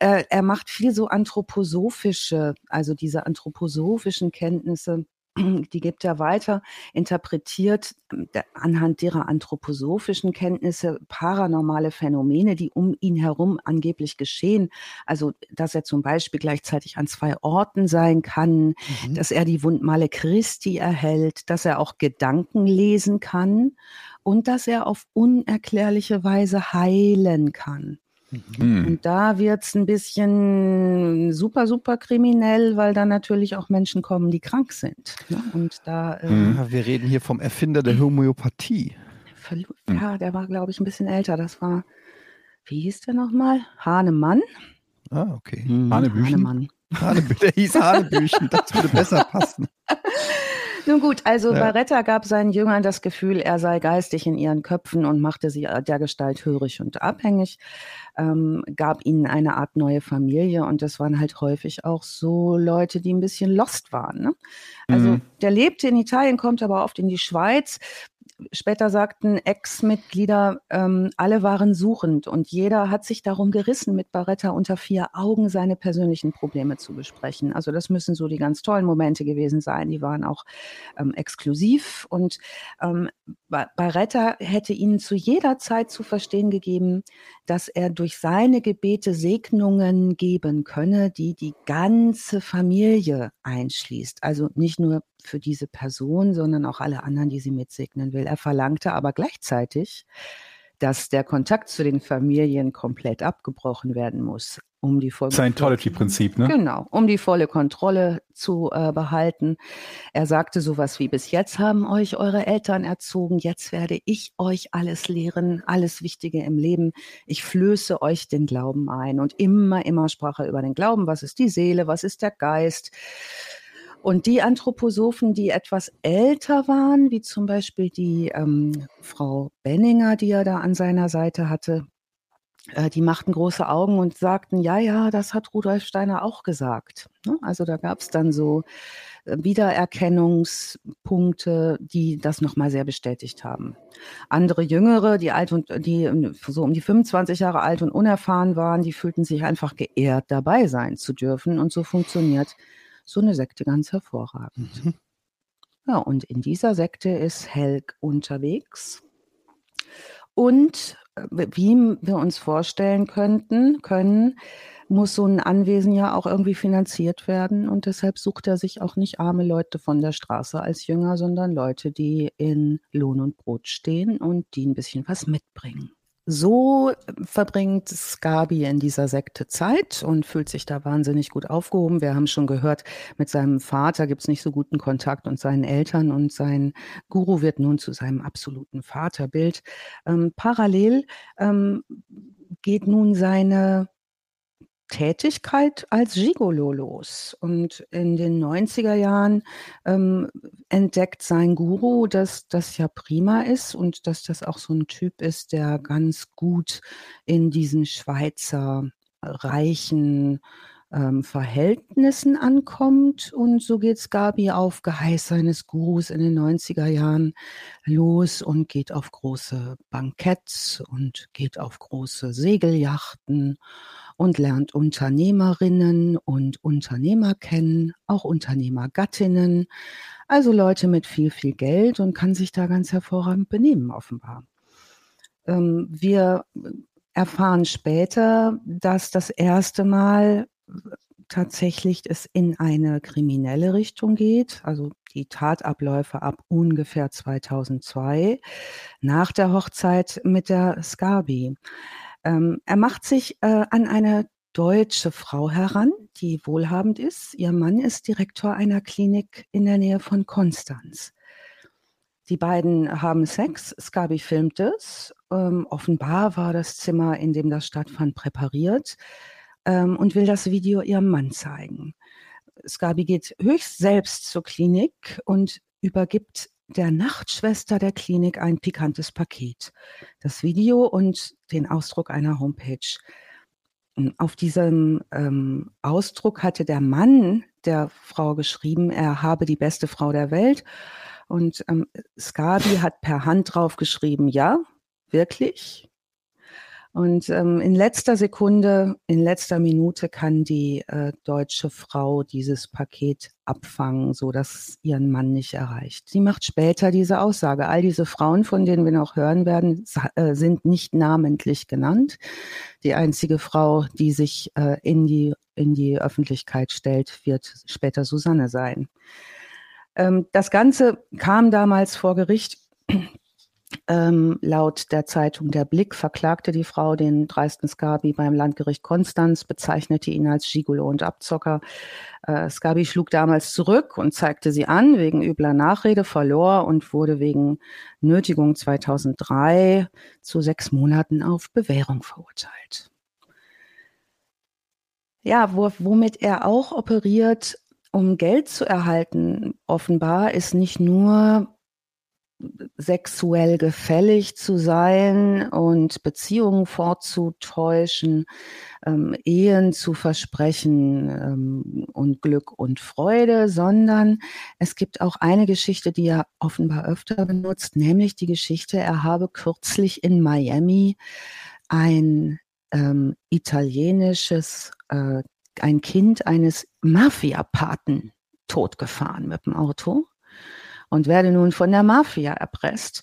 er, er macht viel so anthroposophische, also diese anthroposophischen Kenntnisse, die gibt er weiter, interpretiert ähm, anhand derer anthroposophischen Kenntnisse paranormale Phänomene, die um ihn herum angeblich geschehen. Also, dass er zum Beispiel gleichzeitig an zwei Orten sein kann, Mhm. dass er die Wundmale Christi erhält, dass er auch Gedanken lesen kann und dass er auf unerklärliche Weise heilen kann. Hm. Und da wird's ein bisschen super, super kriminell, weil da natürlich auch Menschen kommen, die krank sind. Ne? Und da, äh, Mhm. Ja, wir reden hier vom Erfinder der Homöopathie. Mhm. ja, der war, glaube ich, ein bisschen älter. Das war, wie hieß der nochmal? Hahnemann? Ah, okay. Mhm, Hanebüchen? Hahnemann. Hanebü der hieß Hanebüchen, das würde besser passen. Nun gut, also Ja. Baretta gab seinen Jüngern das Gefühl, er sei geistig in ihren Köpfen und machte sie der Gestalt hörig und abhängig, ähm, gab ihnen eine Art neue Familie und das waren halt häufig auch so Leute, die ein bisschen lost waren. Ne? Also Mhm. der lebte in Italien, kommt aber oft in die Schweiz. Später sagten Ex-Mitglieder, ähm, alle waren suchend und jeder hat sich darum gerissen, mit Baretta unter vier Augen seine persönlichen Probleme zu besprechen. Also das müssen so die ganz tollen Momente gewesen sein. Die waren auch ähm, exklusiv und ähm, Ba- Baretta hätte ihnen zu jeder Zeit zu verstehen gegeben, dass er durch seine Gebete Segnungen geben könne, die die ganze Familie einschließt. Also nicht nur für diese Person, sondern auch alle anderen, die sie mitsegnen will. Er verlangte aber gleichzeitig, dass der Kontakt zu den Familien komplett abgebrochen werden muss, um die volle Scientology-Prinzip, ne? Genau, um die volle Kontrolle zu äh, behalten. Er sagte sowas wie, bis jetzt haben euch eure Eltern erzogen, jetzt werde ich euch alles lehren, alles Wichtige im Leben. Ich flöße euch den Glauben ein. Und immer, immer sprach er über den Glauben. Was ist die Seele? Was ist der Geist? Und die Anthroposophen, die etwas älter waren, wie zum Beispiel die ähm, Frau Benninger, die er da an seiner Seite hatte, äh, die machten große Augen und sagten, ja, ja, das hat Rudolf Steiner auch gesagt. Ne? Also da gab es dann so äh, Wiedererkennungspunkte, die das nochmal sehr bestätigt haben. Andere Jüngere, die alt und die so um die 25 Jahre alt und unerfahren waren, die fühlten sich einfach geehrt, dabei sein zu dürfen. Und so funktioniert so eine Sekte ganz hervorragend. Mhm. Ja, und in dieser Sekte ist Helg unterwegs. Und äh, wie wir uns vorstellen könnten, können, muss so ein Anwesen ja auch irgendwie finanziert werden. Und deshalb sucht er sich auch nicht arme Leute von der Straße als Jünger, sondern Leute, die in Lohn und Brot stehen und die ein bisschen was mitbringen. So verbringt Skabi in dieser Sekte Zeit und fühlt sich da wahnsinnig gut aufgehoben. Wir haben schon gehört, mit seinem Vater gibt es nicht so guten Kontakt und seinen Eltern und sein Guru wird nun zu seinem absoluten Vaterbild. Ähm, parallel ähm, geht nun seine Tätigkeit als Gigolo los. Und in den 90er Jahren ähm, entdeckt sein Guru, dass das ja prima ist und dass das auch so ein Typ ist, der ganz gut in diesen Schweizer reichen ähm, Verhältnissen ankommt. Und so geht Skabi auf Geheiß seines Gurus in den 90er Jahren los und geht auf große Banketts und geht auf große Segelyachten und lernt Unternehmerinnen und Unternehmer kennen, auch Unternehmergattinnen, also Leute mit viel, viel Geld und kann sich da ganz hervorragend benehmen, offenbar. Ähm, wir erfahren später, dass das erste Mal tatsächlich es in eine kriminelle Richtung geht, also die Tatabläufe ab ungefähr 2002 nach der Hochzeit mit der Scabi. Ähm, er macht sich äh, an eine deutsche Frau heran, die wohlhabend ist. Ihr Mann ist Direktor einer Klinik in der Nähe von Konstanz. Die beiden haben Sex, Scabi filmt es. Ähm, offenbar war das Zimmer, in dem das stattfand, präpariert ähm, und will das Video ihrem Mann zeigen. Scabi geht höchst selbst zur Klinik und übergibt der Nachtschwester der Klinik ein pikantes Paket. Das Video und den Ausdruck einer Homepage. Auf diesem ähm, Ausdruck hatte der Mann der Frau geschrieben, er habe die beste Frau der Welt und ähm, Skabi hat per Hand drauf geschrieben, ja, wirklich. Und ähm, in letzter Sekunde, in letzter Minute kann die äh, deutsche Frau dieses Paket abfangen, so dass ihren Mann nicht erreicht. Sie macht später diese Aussage. All diese Frauen, von denen wir noch hören werden, äh, sind nicht namentlich genannt. Die einzige Frau, die sich äh, in die in die Öffentlichkeit stellt, wird später Susanne sein. Ähm, das Ganze kam damals vor Gericht. Ähm, laut der Zeitung Der Blick verklagte die Frau den dreisten Skabi beim Landgericht Konstanz, bezeichnete ihn als Gigolo und Abzocker. Äh, Skabi schlug damals zurück und zeigte sie an wegen übler Nachrede, verlor und wurde wegen Nötigung 2003 zu sechs Monaten auf Bewährung verurteilt. Ja, wo, womit er auch operiert, um Geld zu erhalten, offenbar ist nicht nur sexuell gefällig zu sein und Beziehungen fortzutäuschen, ähm, Ehen zu versprechen ähm, und Glück und Freude, sondern es gibt auch eine Geschichte, die er offenbar öfter benutzt, nämlich die Geschichte, er habe kürzlich in Miami ein ähm, italienisches äh, ein Kind eines Mafia-Paten totgefahren mit dem Auto und werde nun von der Mafia erpresst.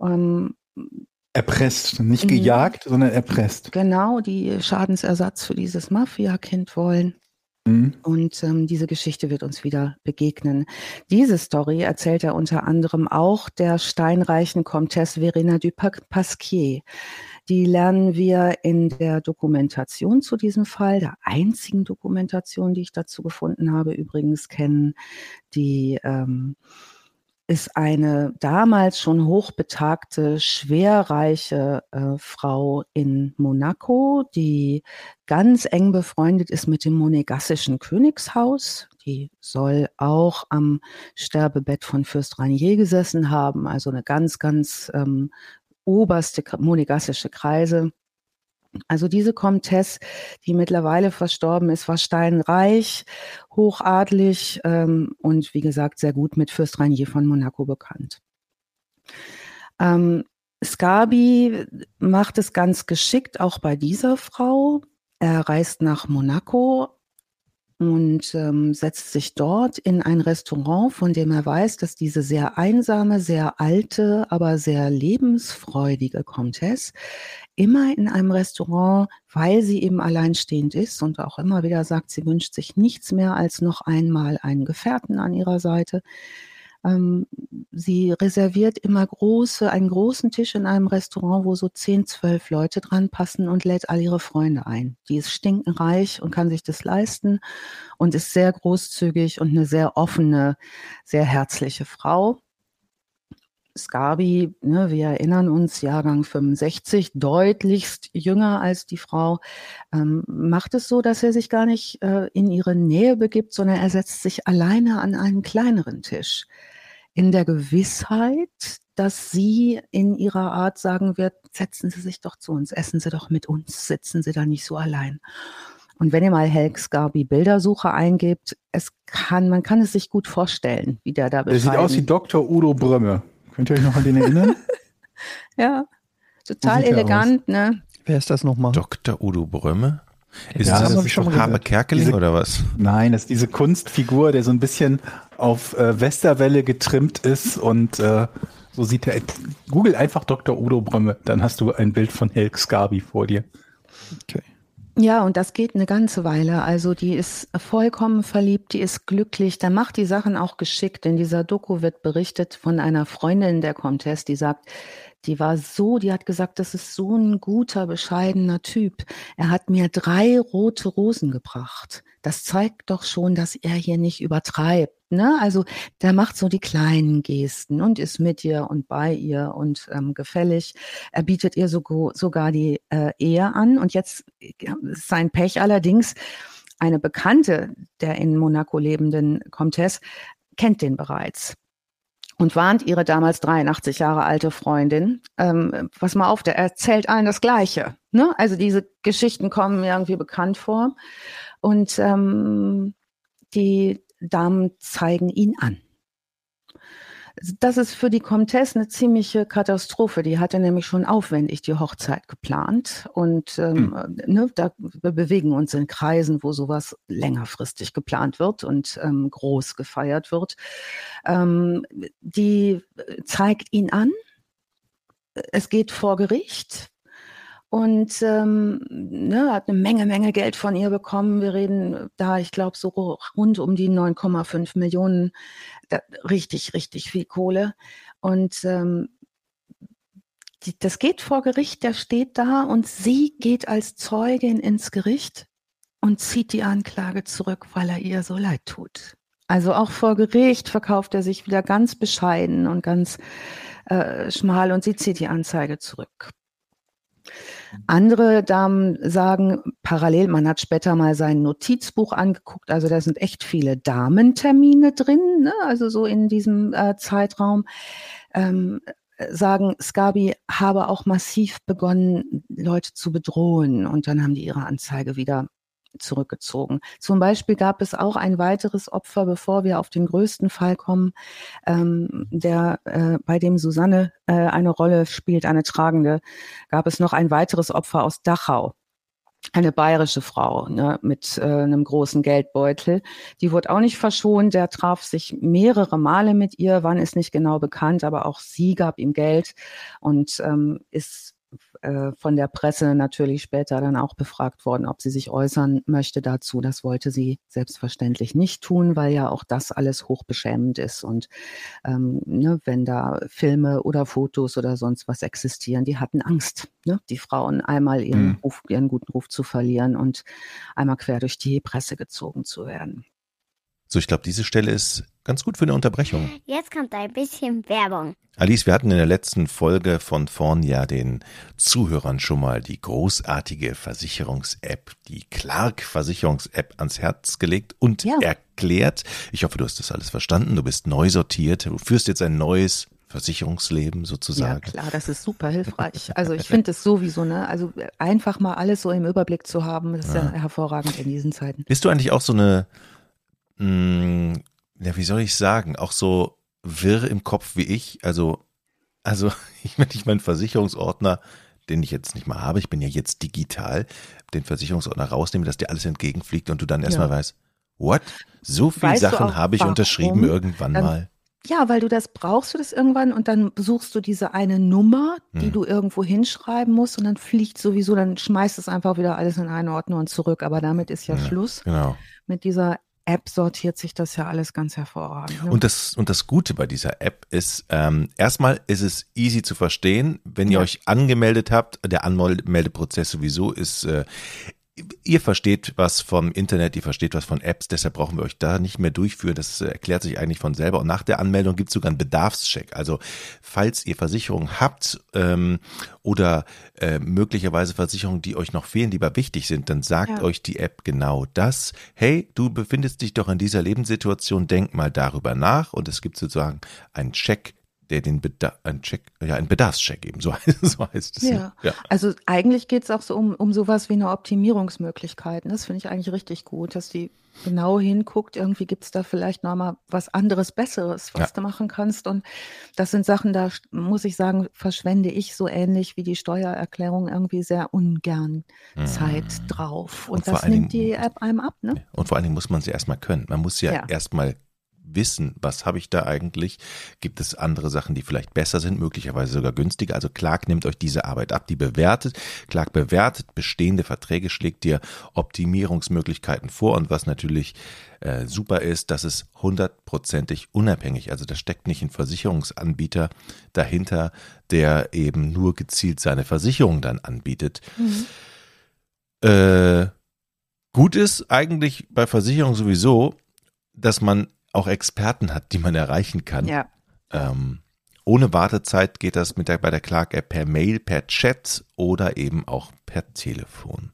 Ähm, erpresst, nicht mhm. gejagt, sondern erpresst. Genau, die Schadensersatz für dieses Mafia-Kind wollen. Mhm. Und ähm, diese Geschichte wird uns wieder begegnen. Diese Story erzählt er unter anderem auch der steinreichen Comtesse Verena du Pasquier. Die lernen wir in der Dokumentation zu diesem Fall, der einzigen Dokumentation, die ich dazu gefunden habe, übrigens kennen. Die ähm, ist eine damals schon hochbetagte, schwerreiche äh, Frau in Monaco, die ganz eng befreundet ist mit dem monegassischen Königshaus. Die soll auch am Sterbebett von Fürst Rainier gesessen haben, also eine ganz, ganz ähm, oberste monegassische Kreise. Also diese Comtesse, die mittlerweile verstorben ist, war steinreich, hochadlig ähm, und wie gesagt sehr gut mit Fürst Rainier von Monaco bekannt. Ähm, Scabi macht es ganz geschickt, auch bei dieser Frau. Er reist nach Monaco, und ähm, setzt sich dort in ein Restaurant, von dem er weiß, dass diese sehr einsame, sehr alte, aber sehr lebensfreudige Comtesse immer in einem Restaurant, weil sie eben alleinstehend ist und auch immer wieder sagt, sie wünscht sich nichts mehr als noch einmal einen Gefährten an ihrer Seite, ähm, sie reserviert immer große, einen großen Tisch in einem Restaurant, wo so zehn, zwölf Leute dran passen und lädt all ihre Freunde ein. Die ist stinkenreich und kann sich das leisten und ist sehr großzügig und eine sehr offene, sehr herzliche Frau. Scabi, ne, wir erinnern uns, Jahrgang 65, deutlichst jünger als die Frau, ähm, macht es so, dass er sich gar nicht äh, in ihre Nähe begibt, sondern er setzt sich alleine an einen kleineren Tisch in der Gewissheit, dass sie in ihrer Art sagen wird, setzen Sie sich doch zu uns, essen Sie doch mit uns, sitzen Sie da nicht so allein. Und wenn ihr mal Helg Garbi Bildersuche eingebt, es kann, man kann es sich gut vorstellen, wie der da beschreibt. Der sieht aus wie Dr. Udo Brömme. Könnt ihr euch noch an den erinnern? ja, total elegant, ne? Wer ist das nochmal? Dr. Udo Brömme? Ist ja, das, das schon Habe Kerkeling diese, oder was? Nein, das ist diese Kunstfigur, der so ein bisschen auf äh, Westerwelle getrimmt ist und äh, so sieht er. Google einfach Dr. Udo Brömme, dann hast du ein Bild von Helg Scarbi vor dir. Okay. Ja, und das geht eine ganze Weile. Also die ist vollkommen verliebt, die ist glücklich, der macht die Sachen auch geschickt. In dieser Doku wird berichtet von einer Freundin der Comtesse, die sagt, Die war so, die hat gesagt, das ist so ein guter, bescheidener Typ. Er hat mir drei rote Rosen gebracht. Das zeigt doch schon, dass er hier nicht übertreibt. Ne? Also der macht so die kleinen Gesten und ist mit ihr und bei ihr und ähm, gefällig. Er bietet ihr so, sogar die äh, Ehe an. Und jetzt ist sein Pech allerdings, eine Bekannte der in Monaco lebenden Comtesse kennt den bereits und warnt ihre damals 83 Jahre alte Freundin, ähm, pass mal auf, der erzählt allen das Gleiche. Ne? Also diese Geschichten kommen mir irgendwie bekannt vor. Und ähm, die Damen zeigen ihn an. Das ist für die Comtesse eine ziemliche Katastrophe. Die hatte nämlich schon aufwendig die Hochzeit geplant. Und ähm, hm. ne, da wir bewegen uns in Kreisen, wo sowas längerfristig geplant wird und ähm, groß gefeiert wird. Ähm, die zeigt ihn an. Es geht vor Gericht und ähm, ne, hat eine Menge, Menge Geld von ihr bekommen. Wir reden da, ich glaube, so rund um die 9,5 Millionen. Da, richtig, richtig viel Kohle. Und ähm, die, das geht vor Gericht, der steht da und sie geht als Zeugin ins Gericht und zieht die Anklage zurück, weil er ihr so leid tut. Also auch vor Gericht verkauft er sich wieder ganz bescheiden und ganz äh, schmal und sie zieht die Anzeige zurück. Andere Damen sagen parallel, man hat später mal sein Notizbuch angeguckt, also da sind echt viele Damentermine drin, ne? also so in diesem äh, Zeitraum. Ähm, sagen, Scabi habe auch massiv begonnen, Leute zu bedrohen und dann haben die ihre Anzeige wieder zurückgezogen. Zum Beispiel gab es auch ein weiteres Opfer, bevor wir auf den größten Fall kommen, ähm, der äh, bei dem Susanne äh, eine Rolle spielt, eine tragende, gab es noch ein weiteres Opfer aus Dachau. Eine bayerische Frau ne, mit äh, einem großen Geldbeutel. Die wurde auch nicht verschont. Der traf sich mehrere Male mit ihr. Wann ist nicht genau bekannt, aber auch sie gab ihm Geld und ähm, ist äh, von der Presse natürlich später dann auch befragt worden, ob sie sich äußern möchte dazu. Das wollte sie selbstverständlich nicht tun, weil ja auch das alles hochbeschämend ist. Und ähm, ne, wenn da Filme oder Fotos oder sonst was existieren, die hatten Angst, ne? die Frauen einmal ihren, mhm. Ruf, ihren guten Ruf zu verlieren und einmal quer durch die Presse gezogen zu werden. So, ich glaube, diese Stelle ist ganz gut für eine Unterbrechung. Jetzt kommt ein bisschen Werbung. Alice, wir hatten in der letzten Folge von vorn ja den Zuhörern schon mal die großartige Versicherungs-App, die Clark-Versicherungs-App ans Herz gelegt und ja. erklärt. Ich hoffe, du hast das alles verstanden. Du bist neu sortiert. Du führst jetzt ein neues Versicherungsleben sozusagen. Ja, klar, das ist super hilfreich. Also ich finde es sowieso, ne? Also einfach mal alles so im Überblick zu haben, das ist ja, ja hervorragend in diesen Zeiten. Bist du eigentlich auch so eine mh, hm, ja, wie soll ich sagen, auch so wirr im Kopf wie ich. Also, also, wenn ich meinen Versicherungsordner, den ich jetzt nicht mal habe, ich bin ja jetzt digital, den Versicherungsordner rausnehme, dass dir alles entgegenfliegt und du dann erstmal ja. weißt, what? So viele Sachen habe ich warum? unterschrieben irgendwann dann, mal. Ja, weil du das brauchst du das irgendwann und dann suchst du diese eine Nummer, die hm. du irgendwo hinschreiben musst und dann fliegt sowieso, dann schmeißt es einfach wieder alles in einen Ordner und zurück. Aber damit ist ja, ja Schluss. Genau. Mit dieser App sortiert sich das ja alles ganz hervorragend. Ne? Und, das, und das Gute bei dieser App ist, ähm, erstmal ist es easy zu verstehen, wenn ihr ja. euch angemeldet habt. Der Anmeldeprozess sowieso ist, äh, ihr versteht was vom Internet, ihr versteht was von Apps, deshalb brauchen wir euch da nicht mehr durchführen. Das äh, erklärt sich eigentlich von selber. Und nach der Anmeldung gibt es sogar einen Bedarfscheck. Also falls ihr Versicherungen habt ähm, oder äh, möglicherweise Versicherungen, die euch noch fehlen, die aber wichtig sind, dann sagt ja. euch die App genau das. Hey, du befindest dich doch in dieser Lebenssituation, denk mal darüber nach. Und es gibt sozusagen einen Check, der den Bedarf, ein Check, ja, ein Bedarfscheck eben, so, so heißt es. Ja. ja. Also eigentlich geht es auch so um, um sowas wie eine Optimierungsmöglichkeit. Das finde ich eigentlich richtig gut, dass die genau hinguckt, irgendwie gibt es da vielleicht nochmal was anderes, Besseres, was ja. du machen kannst. Und das sind Sachen, da muss ich sagen, verschwende ich so ähnlich wie die Steuererklärung irgendwie sehr ungern mhm. Zeit drauf. Und, und das nimmt Dingen, die App einem ab, ne? Und vor allen Dingen muss man sie erstmal können. Man muss ja, ja. erstmal wissen, was habe ich da eigentlich? Gibt es andere Sachen, die vielleicht besser sind, möglicherweise sogar günstiger? Also Clark nimmt euch diese Arbeit ab, die bewertet. Clark bewertet bestehende Verträge, schlägt dir Optimierungsmöglichkeiten vor und was natürlich äh, super ist, dass es hundertprozentig unabhängig, also da steckt nicht ein Versicherungsanbieter dahinter, der eben nur gezielt seine Versicherung dann anbietet. Mhm. Äh, gut ist eigentlich bei Versicherung sowieso, dass man auch Experten hat, die man erreichen kann. Ja. Ähm, ohne Wartezeit geht das mit der, bei der Clark-App per Mail, per Chat oder eben auch per Telefon.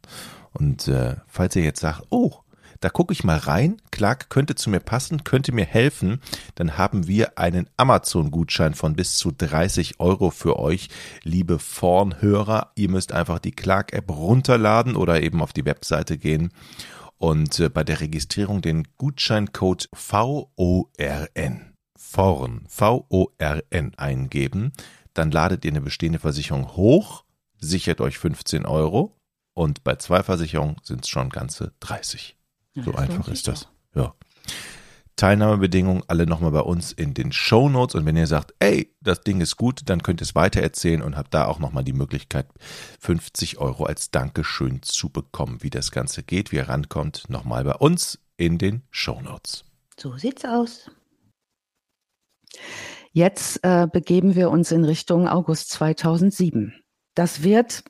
Und äh, falls ihr jetzt sagt, oh, da gucke ich mal rein, Clark könnte zu mir passen, könnte mir helfen, dann haben wir einen Amazon-Gutschein von bis zu 30 Euro für euch, liebe Vornhörer. Ihr müsst einfach die Clark-App runterladen oder eben auf die Webseite gehen und äh, bei der Registrierung den Gutscheincode VORN, VORN, V-O-R-N eingeben. Dann ladet ihr eine bestehende Versicherung hoch, sichert euch 15 Euro und bei zwei Versicherungen sind es schon ganze 30. So ja, einfach ist das. Ja. Teilnahmebedingungen alle nochmal bei uns in den Show Notes. Und wenn ihr sagt, ey, das Ding ist gut, dann könnt ihr es weitererzählen und habt da auch nochmal die Möglichkeit, 50 Euro als Dankeschön zu bekommen. Wie das Ganze geht, wie ihr rankommt, nochmal bei uns in den Show Notes. So sieht's aus. Jetzt äh, begeben wir uns in Richtung August 2007. Das wird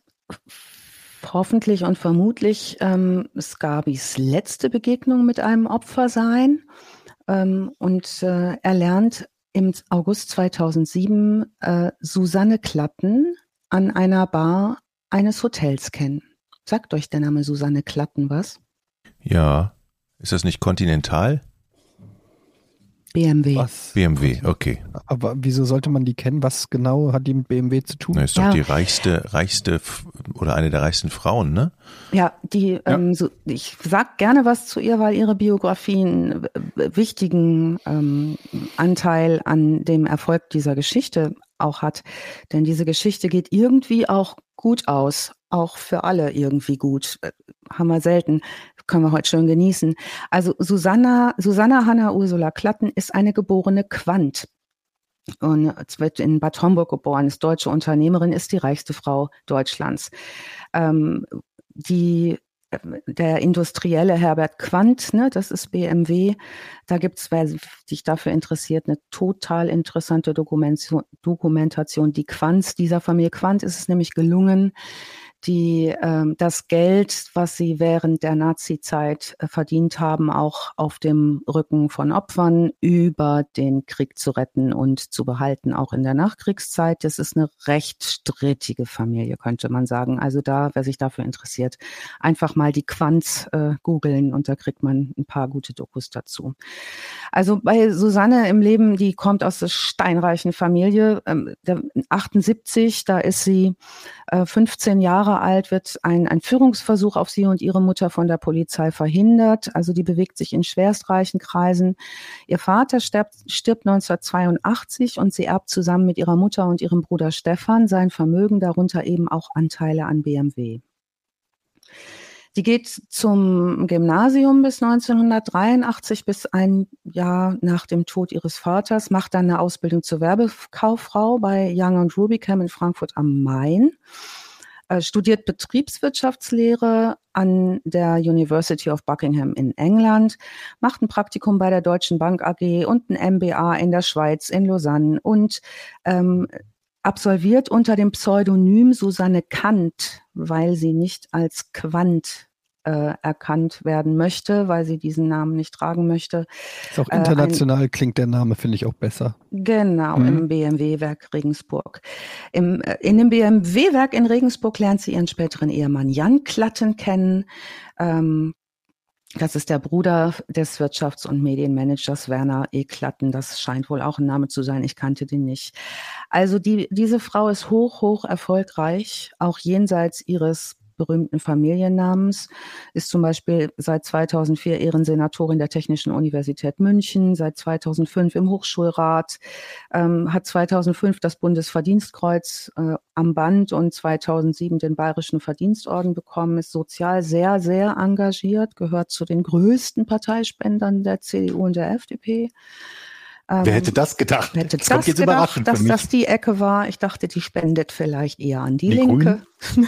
hoffentlich und vermutlich ähm, Skabis letzte Begegnung mit einem Opfer sein. Ähm, und äh, er lernt im August 2007 äh, Susanne Klatten an einer Bar eines Hotels kennen. Sagt euch der Name Susanne Klatten was? Ja. Ist das nicht kontinental? BMW. Was? BMW, okay. Aber wieso sollte man die kennen? Was genau hat die mit BMW zu tun? Na, ist ja. doch die reichste, reichste oder eine der reichsten Frauen, ne? Ja, die, ja. Ähm, so, ich sag gerne was zu ihr, weil ihre Biografie einen wichtigen ähm, Anteil an dem Erfolg dieser Geschichte auch hat. Denn diese Geschichte geht irgendwie auch gut aus, auch für alle irgendwie gut. Äh, haben wir selten können wir heute schön genießen. Also Susanna, Susanna Hanna Ursula Klatten ist eine geborene Quant. Und wird in Bad Homburg geboren, ist deutsche Unternehmerin, ist die reichste Frau Deutschlands. Ähm, die der industrielle Herbert Quandt, ne, das ist BMW. Da gibt es, wer sich dafür interessiert, eine total interessante Dokumentation. Dokumentation. Die Quandt, dieser Familie Quandt ist es nämlich gelungen, die ähm, das Geld, was sie während der Nazi-Zeit äh, verdient haben, auch auf dem Rücken von Opfern über den Krieg zu retten und zu behalten, auch in der Nachkriegszeit. Das ist eine recht strittige Familie, könnte man sagen. Also da, wer sich dafür interessiert, einfach mal die Quanz äh, googeln und da kriegt man ein paar gute Dokus dazu. Also bei Susanne im Leben, die kommt aus der steinreichen Familie, ähm, der, 78, da ist sie äh, 15 Jahre Alt wird ein, ein Führungsversuch auf sie und ihre Mutter von der Polizei verhindert. Also die bewegt sich in schwerstreichen Kreisen. Ihr Vater stirbt, stirbt 1982 und sie erbt zusammen mit ihrer Mutter und ihrem Bruder Stefan sein Vermögen, darunter eben auch Anteile an BMW. Die geht zum Gymnasium bis 1983, bis ein Jahr nach dem Tod ihres Vaters, macht dann eine Ausbildung zur Werbekauffrau bei Young und Rubicam in Frankfurt am Main studiert Betriebswirtschaftslehre an der University of Buckingham in England, macht ein Praktikum bei der Deutschen Bank AG und ein MBA in der Schweiz in Lausanne und ähm, absolviert unter dem Pseudonym Susanne Kant, weil sie nicht als Quant äh, erkannt werden möchte, weil sie diesen Namen nicht tragen möchte. Ist auch international äh, ein, klingt der Name, finde ich auch besser. Genau, mhm. im BMW-Werk Regensburg. Im, äh, in dem BMW-Werk in Regensburg lernt sie ihren späteren Ehemann Jan Klatten kennen. Ähm, das ist der Bruder des Wirtschafts- und Medienmanagers Werner E. Klatten. Das scheint wohl auch ein Name zu sein. Ich kannte den nicht. Also die, diese Frau ist hoch, hoch erfolgreich, auch jenseits ihres berühmten Familiennamens, ist zum Beispiel seit 2004 Ehrensenatorin der Technischen Universität München, seit 2005 im Hochschulrat, ähm, hat 2005 das Bundesverdienstkreuz äh, am Band und 2007 den Bayerischen Verdienstorden bekommen, ist sozial sehr, sehr engagiert, gehört zu den größten Parteispendern der CDU und der FDP. Ähm, Wer hätte das gedacht? Wer hätte das, das jetzt gedacht, dass das die Ecke war? Ich dachte, die spendet vielleicht eher an die, die Linke.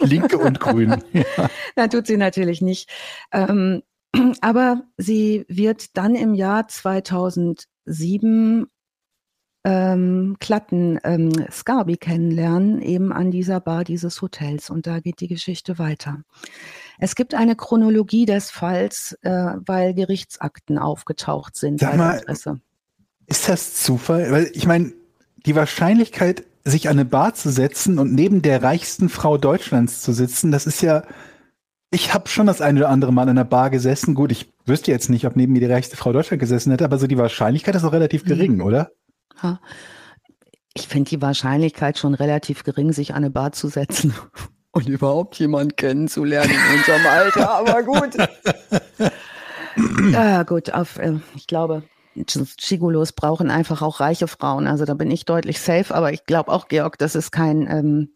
Linke und Grün. Ja. Na, tut sie natürlich nicht. Ähm, aber sie wird dann im Jahr 2007 ähm, Klatten ähm, Scarby kennenlernen, eben an dieser Bar dieses Hotels. Und da geht die Geschichte weiter. Es gibt eine Chronologie des Falls, äh, weil Gerichtsakten aufgetaucht sind. Sag mal, ist das Zufall? Weil ich meine, die Wahrscheinlichkeit, sich an eine Bar zu setzen und neben der reichsten Frau Deutschlands zu sitzen, das ist ja. Ich habe schon das eine oder andere Mal in einer Bar gesessen. Gut, ich wüsste jetzt nicht, ob neben mir die reichste Frau Deutschland gesessen hätte, aber so die Wahrscheinlichkeit ist auch relativ gering, mhm. oder? Ja. Ich finde die Wahrscheinlichkeit schon relativ gering, sich an eine Bar zu setzen und überhaupt jemanden kennenzulernen in unserem Alter, aber gut. ja, gut, auf, äh, ich glaube, Gigolos brauchen einfach auch reiche Frauen. Also da bin ich deutlich safe, aber ich glaube auch, Georg, das ist kein ähm,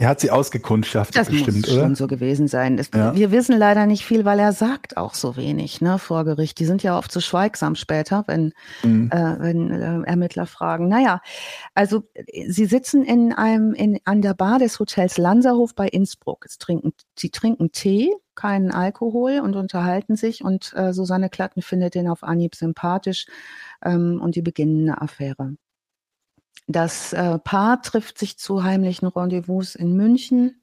er hat sie ausgekundschaftet, das bestimmt, muss oder? schon so gewesen sein. Das, ja. Wir wissen leider nicht viel, weil er sagt auch so wenig ne, vor Gericht. Die sind ja oft so schweigsam später, wenn, mhm. äh, wenn äh, Ermittler fragen. Naja, also sie sitzen in einem, in, an der Bar des Hotels Lanserhof bei Innsbruck. Es trinken, sie trinken Tee, keinen Alkohol und unterhalten sich. Und äh, Susanne Klatten findet den auf Anhieb sympathisch ähm, und die beginnen eine Affäre. Das äh, Paar trifft sich zu heimlichen Rendezvous in München,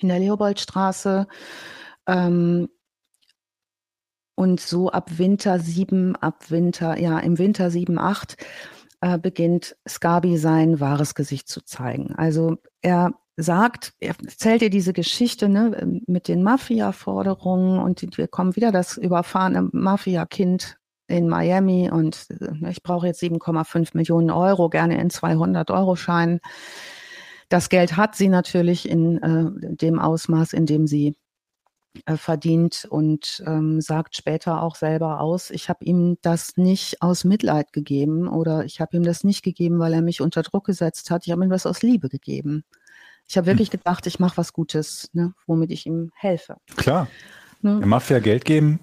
in der Leopoldstraße. Ähm, und so ab Winter 7, ab Winter, ja, im Winter 7, 8 äh, beginnt Scabi sein wahres Gesicht zu zeigen. Also er sagt, er erzählt ihr diese Geschichte ne, mit den Mafia-Forderungen und wir kommen wieder das überfahrene Mafia-Kind in Miami und äh, ich brauche jetzt 7,5 Millionen Euro, gerne in 200 Euro Scheinen. Das Geld hat sie natürlich in äh, dem Ausmaß, in dem sie äh, verdient und ähm, sagt später auch selber aus, ich habe ihm das nicht aus Mitleid gegeben oder ich habe ihm das nicht gegeben, weil er mich unter Druck gesetzt hat. Ich habe ihm das aus Liebe gegeben. Ich habe wirklich gedacht, ich mache was Gutes, ne, womit ich ihm helfe. Klar. Ne? Der Mafia Geld geben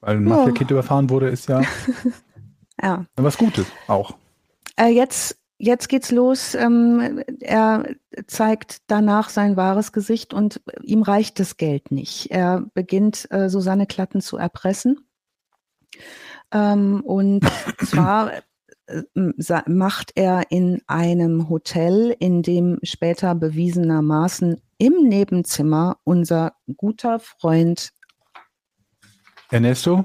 weil ein Mafia-Kind oh. überfahren wurde, ist ja, ja. was Gutes auch. Äh, jetzt, jetzt geht's los. Ähm, er zeigt danach sein wahres Gesicht und ihm reicht das Geld nicht. Er beginnt, äh, Susanne Klatten zu erpressen. Ähm, und zwar äh, macht er in einem Hotel, in dem später bewiesenermaßen im Nebenzimmer unser guter Freund Ernesto?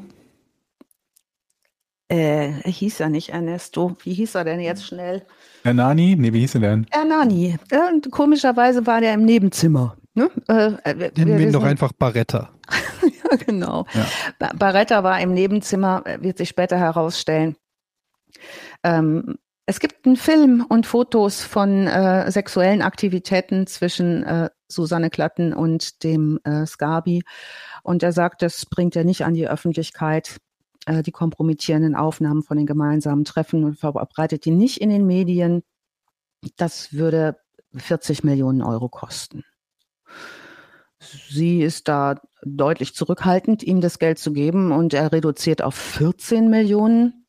Äh, hieß er nicht Ernesto. Wie hieß er denn jetzt schnell? Ernani? Nee, wie hieß er denn? Ernani. Und komischerweise war der im Nebenzimmer. Ne? Äh, äh Nennen wir ihn doch einfach Barretta. ja, genau. Ja. Barretta war im Nebenzimmer, äh, wird sich später herausstellen. Ähm, es gibt einen Film und Fotos von äh, sexuellen Aktivitäten zwischen äh, Susanne Klatten und dem äh, Scabi. Und er sagt, das bringt er nicht an die Öffentlichkeit, äh, die kompromittierenden Aufnahmen von den gemeinsamen Treffen und verbreitet die nicht in den Medien. Das würde 40 Millionen Euro kosten. Sie ist da deutlich zurückhaltend, ihm das Geld zu geben und er reduziert auf 14 Millionen.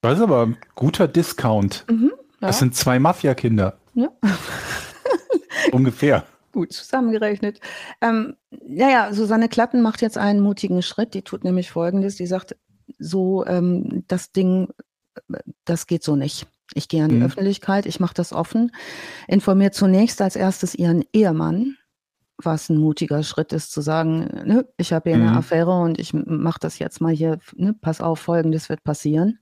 Das ist aber ein guter Discount. Mhm, ja. Das sind zwei Mafia-Kinder. Ja. Ungefähr gut zusammengerechnet. Ähm, naja, Susanne Klatten macht jetzt einen mutigen Schritt. Die tut nämlich Folgendes. Die sagt, so, ähm, das Ding, das geht so nicht. Ich gehe an die mhm. Öffentlichkeit, ich mache das offen, informiert zunächst als erstes ihren Ehemann, was ein mutiger Schritt ist, zu sagen, ne, ich habe hier mhm. eine Affäre und ich mache das jetzt mal hier, ne, pass auf, folgendes wird passieren.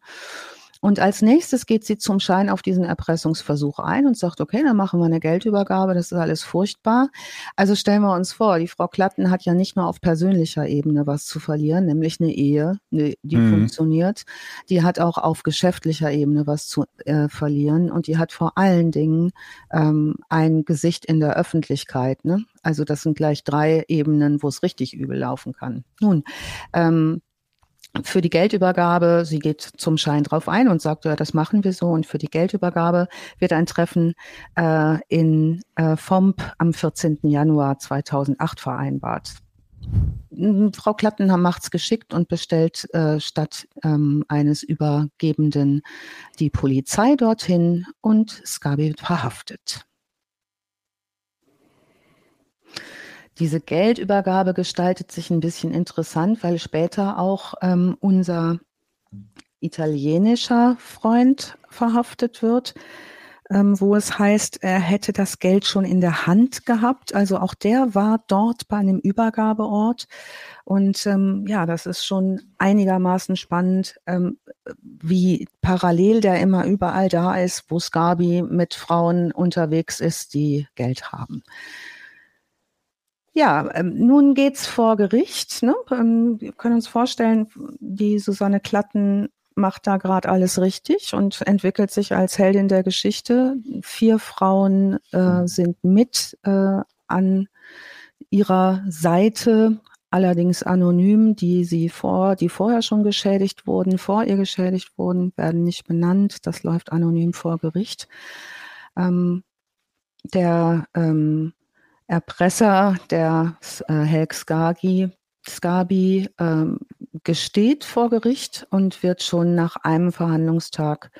Und als nächstes geht sie zum Schein auf diesen Erpressungsversuch ein und sagt, okay, dann machen wir eine Geldübergabe, das ist alles furchtbar. Also stellen wir uns vor, die Frau Klatten hat ja nicht nur auf persönlicher Ebene was zu verlieren, nämlich eine Ehe, die mhm. funktioniert. Die hat auch auf geschäftlicher Ebene was zu äh, verlieren und die hat vor allen Dingen ähm, ein Gesicht in der Öffentlichkeit. Ne? Also das sind gleich drei Ebenen, wo es richtig übel laufen kann. Nun, ähm, für die Geldübergabe, sie geht zum Schein drauf ein und sagt, ja, das machen wir so. Und für die Geldübergabe wird ein Treffen äh, in äh, FOMP am 14. Januar 2008 vereinbart. Frau Klatten macht's geschickt und bestellt äh, statt ähm, eines Übergebenden die Polizei dorthin und Skabi verhaftet. Diese Geldübergabe gestaltet sich ein bisschen interessant, weil später auch ähm, unser italienischer Freund verhaftet wird, ähm, wo es heißt, er hätte das Geld schon in der Hand gehabt. Also auch der war dort bei einem Übergabeort. Und ähm, ja, das ist schon einigermaßen spannend, ähm, wie parallel der immer überall da ist, wo Scabi mit Frauen unterwegs ist, die Geld haben. Ja, ähm, nun geht's vor Gericht. Ne? Ähm, wir können uns vorstellen, die Susanne Klatten macht da gerade alles richtig und entwickelt sich als Heldin der Geschichte. Vier Frauen äh, sind mit äh, an ihrer Seite, allerdings anonym, die sie vor, die vorher schon geschädigt wurden, vor ihr geschädigt wurden, werden nicht benannt. Das läuft anonym vor Gericht. Ähm, der ähm, Erpresser, der äh, Helg Skagi, Skabi, ähm, gesteht vor Gericht und wird schon nach einem Verhandlungstag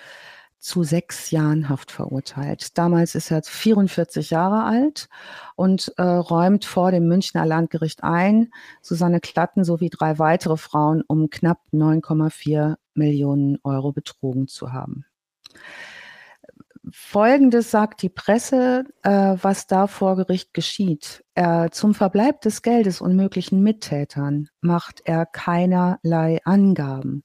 zu sechs Jahren Haft verurteilt. Damals ist er 44 Jahre alt und äh, räumt vor dem Münchner Landgericht ein, Susanne Klatten sowie drei weitere Frauen um knapp 9,4 Millionen Euro betrogen zu haben. Folgendes sagt die Presse, äh, was da vor Gericht geschieht. Er, zum Verbleib des Geldes und möglichen Mittätern macht er keinerlei Angaben.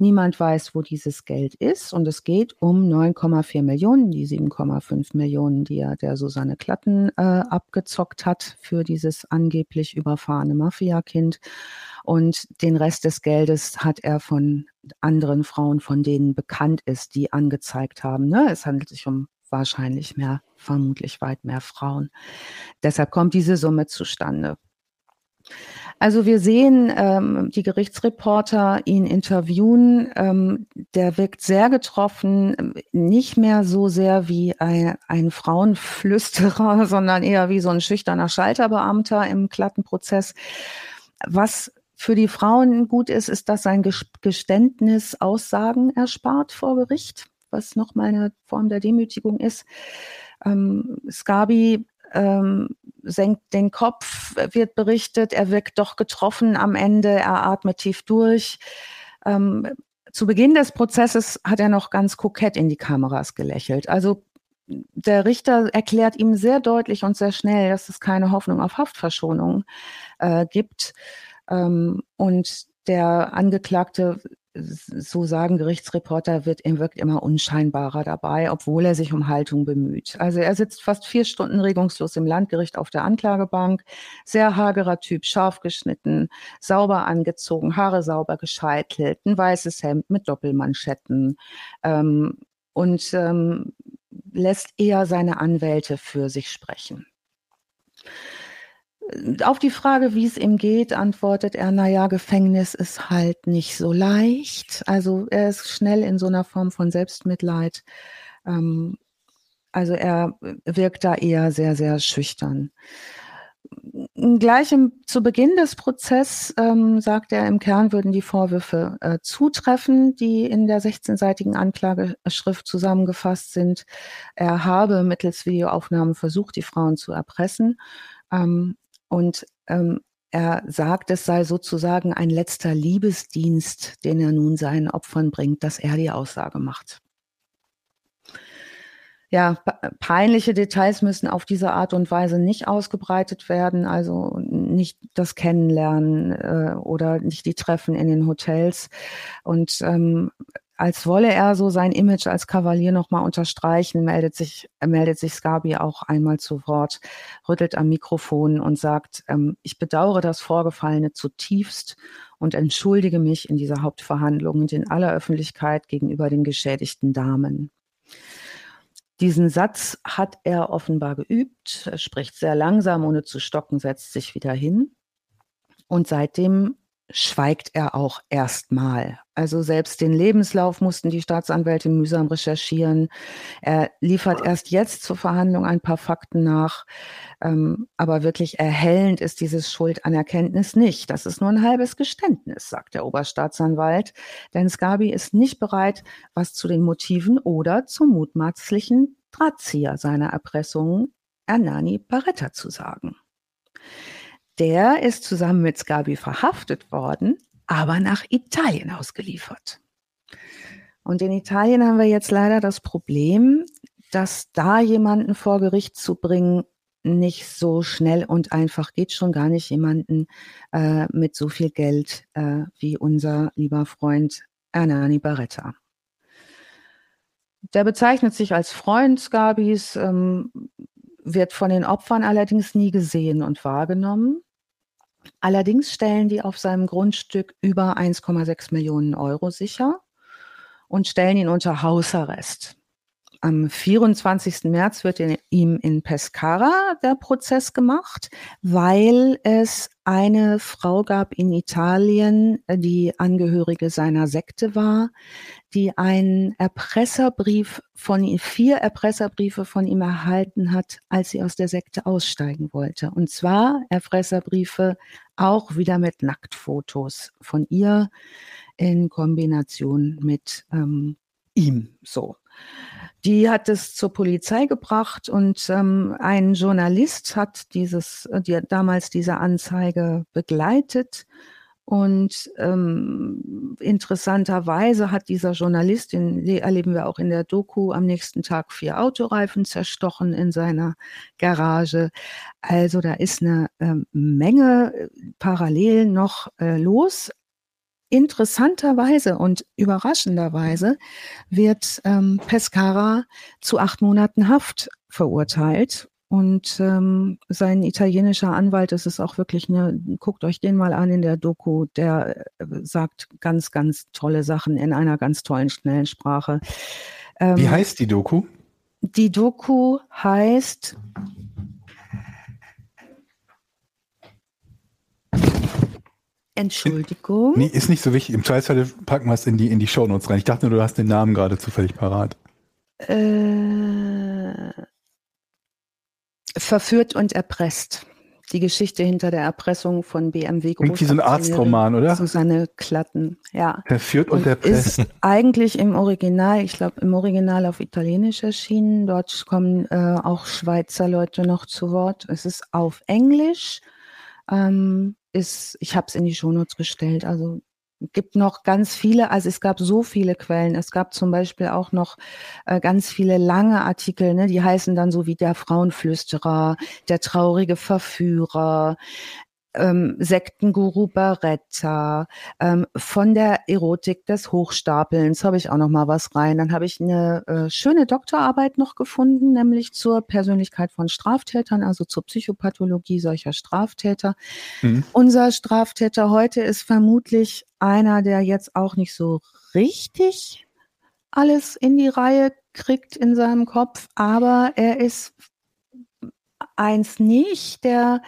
Niemand weiß, wo dieses Geld ist und es geht um 9,4 Millionen, die 7,5 Millionen, die er der Susanne Klatten äh, abgezockt hat für dieses angeblich überfahrene Mafia-Kind. Und den Rest des Geldes hat er von anderen Frauen, von denen bekannt ist, die angezeigt haben. Ne? Es handelt sich um wahrscheinlich mehr, vermutlich weit mehr Frauen. Deshalb kommt diese Summe zustande. Also wir sehen ähm, die Gerichtsreporter ihn interviewen. Ähm, der wirkt sehr getroffen, nicht mehr so sehr wie ein, ein Frauenflüsterer, sondern eher wie so ein schüchterner Schalterbeamter im glatten Prozess. Was für die Frauen gut ist, ist, dass sein Geständnis Aussagen erspart vor Gericht, was nochmal eine Form der Demütigung ist. Ähm, Scabi ähm, senkt den Kopf, wird berichtet, er wirkt doch getroffen am Ende, er atmet tief durch. Ähm, zu Beginn des Prozesses hat er noch ganz kokett in die Kameras gelächelt. Also der Richter erklärt ihm sehr deutlich und sehr schnell, dass es keine Hoffnung auf Haftverschonung äh, gibt. Ähm, und der Angeklagte so sagen Gerichtsreporter, wird, er wirkt immer unscheinbarer dabei, obwohl er sich um Haltung bemüht. Also er sitzt fast vier Stunden regungslos im Landgericht auf der Anklagebank, sehr hagerer Typ, scharf geschnitten, sauber angezogen, Haare sauber gescheitelt, ein weißes Hemd mit Doppelmanschetten ähm, und ähm, lässt eher seine Anwälte für sich sprechen. Auf die Frage, wie es ihm geht, antwortet er, na ja, Gefängnis ist halt nicht so leicht. Also er ist schnell in so einer Form von Selbstmitleid. Ähm, also er wirkt da eher sehr, sehr schüchtern. Gleich im, zu Beginn des Prozesses ähm, sagt er, im Kern würden die Vorwürfe äh, zutreffen, die in der 16-seitigen Anklageschrift zusammengefasst sind. Er habe mittels Videoaufnahmen versucht, die Frauen zu erpressen. Ähm, und ähm, er sagt, es sei sozusagen ein letzter Liebesdienst, den er nun seinen Opfern bringt, dass er die Aussage macht. Ja, peinliche Details müssen auf diese Art und Weise nicht ausgebreitet werden, also nicht das Kennenlernen äh, oder nicht die Treffen in den Hotels. Und ähm, als wolle er so sein Image als Kavalier nochmal unterstreichen, meldet sich, meldet sich Scabi auch einmal zu Wort, rüttelt am Mikrofon und sagt, ähm, ich bedauere das Vorgefallene zutiefst und entschuldige mich in dieser Hauptverhandlung und in aller Öffentlichkeit gegenüber den geschädigten Damen. Diesen Satz hat er offenbar geübt, er spricht sehr langsam, ohne zu stocken, setzt sich wieder hin. Und seitdem schweigt er auch erstmal. Also selbst den Lebenslauf mussten die Staatsanwälte mühsam recherchieren. Er liefert erst jetzt zur Verhandlung ein paar Fakten nach. Ähm, aber wirklich erhellend ist dieses Schuldanerkenntnis nicht. Das ist nur ein halbes Geständnis, sagt der Oberstaatsanwalt. Denn Scabi ist nicht bereit, was zu den Motiven oder zum mutmaßlichen Drahtzieher seiner Erpressungen Ernani Barretta zu sagen. Der ist zusammen mit Scabi verhaftet worden, aber nach Italien ausgeliefert. Und in Italien haben wir jetzt leider das Problem, dass da jemanden vor Gericht zu bringen nicht so schnell und einfach geht, schon gar nicht jemanden äh, mit so viel Geld äh, wie unser lieber Freund Ernani Barretta. Der bezeichnet sich als Freund Scabis, ähm, wird von den Opfern allerdings nie gesehen und wahrgenommen. Allerdings stellen die auf seinem Grundstück über 1,6 Millionen Euro sicher und stellen ihn unter Hausarrest. Am 24. März wird in, ihm in Pescara der Prozess gemacht, weil es eine Frau gab in Italien, die Angehörige seiner Sekte war, die einen Erpresserbrief von ihm, vier Erpresserbriefe von ihm erhalten hat, als sie aus der Sekte aussteigen wollte. Und zwar Erpresserbriefe auch wieder mit Nacktfotos von ihr in Kombination mit ähm, ihm so. Die hat es zur Polizei gebracht und ähm, ein Journalist hat dieses, äh, die, damals diese Anzeige begleitet. Und ähm, interessanterweise hat dieser Journalist, den erleben wir auch in der Doku, am nächsten Tag vier Autoreifen zerstochen in seiner Garage. Also da ist eine äh, Menge äh, parallel noch äh, los. Interessanterweise und überraschenderweise wird ähm, Pescara zu acht Monaten Haft verurteilt. Und ähm, sein italienischer Anwalt, das ist auch wirklich eine, guckt euch den mal an in der Doku, der äh, sagt ganz, ganz tolle Sachen in einer ganz tollen, schnellen Sprache. Ähm, Wie heißt die Doku? Die Doku heißt Entschuldigung. Nee, ist nicht so wichtig. Im Zweifelsfall packen wir es in die, in die Shownotes rein. Ich dachte nur, du hast den Namen gerade zufällig parat. Äh, verführt und erpresst. Die Geschichte hinter der Erpressung von BMW Klingt wie so ein Arztroman, oder? Susanne Klatten, ja. Verführt und, und erpresst. Ist eigentlich im Original, ich glaube im Original auf Italienisch erschienen. Dort kommen äh, auch Schweizer Leute noch zu Wort. Es ist auf Englisch. Ähm, ist, ich habe es in die Shownotes gestellt, also gibt noch ganz viele, also es gab so viele Quellen. Es gab zum Beispiel auch noch äh, ganz viele lange Artikel, ne, die heißen dann so wie der Frauenflüsterer, der traurige Verführer, ähm, Sektenguru Baretta, ähm, von der Erotik des Hochstapelns habe ich auch noch mal was rein. Dann habe ich eine äh, schöne Doktorarbeit noch gefunden, nämlich zur Persönlichkeit von Straftätern, also zur Psychopathologie solcher Straftäter. Mhm. Unser Straftäter heute ist vermutlich einer, der jetzt auch nicht so richtig alles in die Reihe kriegt in seinem Kopf, aber er ist eins nicht, der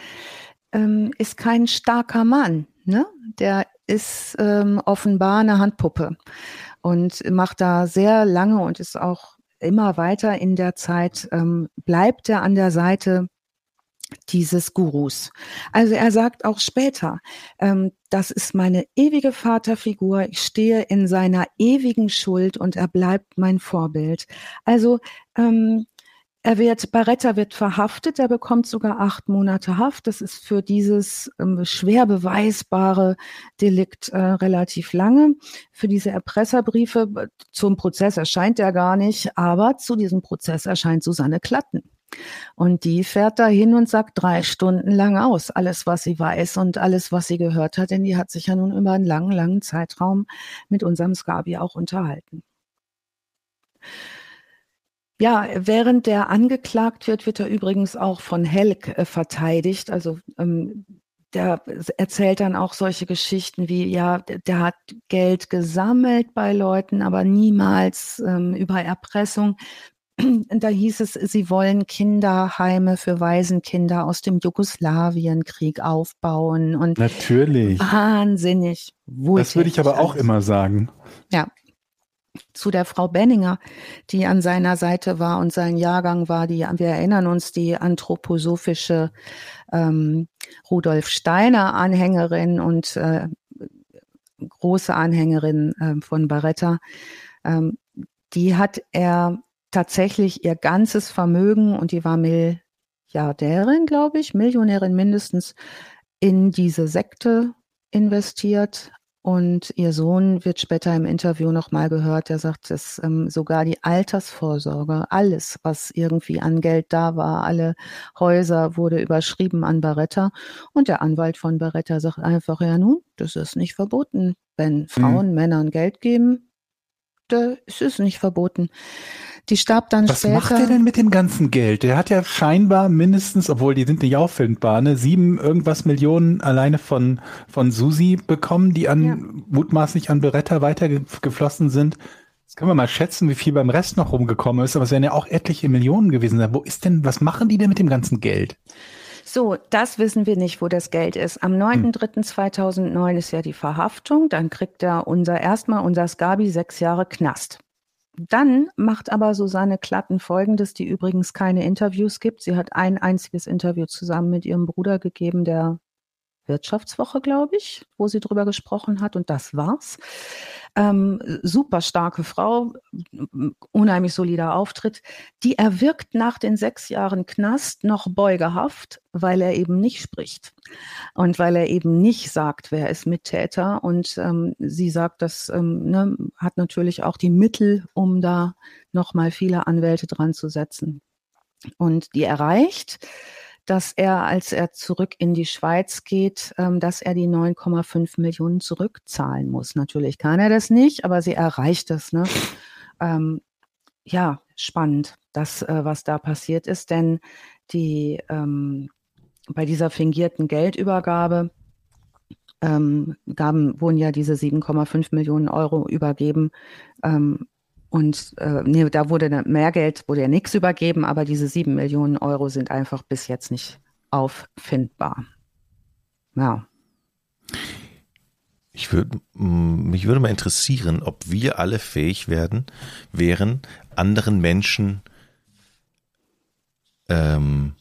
ähm, ist kein starker Mann. Ne? Der ist ähm, offenbar eine Handpuppe und macht da sehr lange und ist auch immer weiter in der Zeit, ähm, bleibt er an der Seite dieses Gurus. Also er sagt auch später, ähm, das ist meine ewige Vaterfigur, ich stehe in seiner ewigen Schuld und er bleibt mein Vorbild. Also ähm, er wird, Barretta wird verhaftet, er bekommt sogar acht Monate Haft. Das ist für dieses ähm, schwer beweisbare Delikt äh, relativ lange. Für diese Erpresserbriefe zum Prozess erscheint er gar nicht, aber zu diesem Prozess erscheint Susanne Klatten. Und die fährt da hin und sagt drei Stunden lang aus, alles, was sie weiß und alles, was sie gehört hat, denn die hat sich ja nun über einen langen, langen Zeitraum mit unserem Skabi auch unterhalten. Ja, während der angeklagt wird, wird er übrigens auch von Helk äh, verteidigt. Also ähm, der erzählt dann auch solche Geschichten wie, ja, der hat Geld gesammelt bei Leuten, aber niemals ähm, über Erpressung. Da hieß es, sie wollen Kinderheime für Waisenkinder aus dem Jugoslawienkrieg aufbauen und natürlich wahnsinnig. Das würde ich aber auch immer sagen. Ja, zu der Frau Benninger, die an seiner Seite war und sein Jahrgang war, die, wir erinnern uns, die anthroposophische ähm, Rudolf Steiner Anhängerin und äh, große Anhängerin äh, von Barretta, ähm, die hat er tatsächlich ihr ganzes Vermögen und die war Milliardärin, glaube ich, Millionärin mindestens, in diese Sekte investiert, und ihr Sohn wird später im Interview nochmal gehört, der sagt, dass ähm, sogar die Altersvorsorge, alles, was irgendwie an Geld da war, alle Häuser wurde überschrieben an Barretta. Und der Anwalt von Barretta sagt einfach, ja nun, das ist nicht verboten. Wenn Frauen mhm. Männern Geld geben, das ist nicht verboten. Die starb dann Was später. Was macht er denn mit dem ganzen Geld? Der hat ja scheinbar mindestens, obwohl die sind nicht auffindbar, ne, sieben irgendwas Millionen alleine von, von Susi bekommen, die an, ja. mutmaßlich an Beretta weitergeflossen sind. Jetzt können wir mal schätzen, wie viel beim Rest noch rumgekommen ist, aber es werden ja auch etliche Millionen gewesen. Wo ist denn, was machen die denn mit dem ganzen Geld? So, das wissen wir nicht, wo das Geld ist. Am 9.3.2009 ist ja die Verhaftung. Dann kriegt er unser erstmal unser Skabi sechs Jahre Knast. Dann macht aber Susanne Klatten Folgendes, die übrigens keine Interviews gibt. Sie hat ein einziges Interview zusammen mit ihrem Bruder gegeben, der Wirtschaftswoche, glaube ich, wo sie drüber gesprochen hat und das war's. Ähm, super starke Frau, unheimlich solider Auftritt. Die erwirkt nach den sechs Jahren Knast noch beugehaft, weil er eben nicht spricht und weil er eben nicht sagt, wer ist Mittäter. Und ähm, sie sagt, das ähm, ne, hat natürlich auch die Mittel, um da nochmal viele Anwälte dran zu setzen. Und die erreicht dass er, als er zurück in die Schweiz geht, ähm, dass er die 9,5 Millionen zurückzahlen muss. Natürlich kann er das nicht, aber sie erreicht es. Ne? Ähm, ja, spannend, das, äh, was da passiert ist, denn die ähm, bei dieser fingierten Geldübergabe ähm, gaben, wurden ja diese 7,5 Millionen Euro übergeben. Und äh, nee, da wurde mehr Geld, wurde ja nichts übergeben, aber diese sieben Millionen Euro sind einfach bis jetzt nicht auffindbar. Ja. Ich würde, mich würde mal interessieren, ob wir alle fähig werden, wären, anderen Menschen ähm,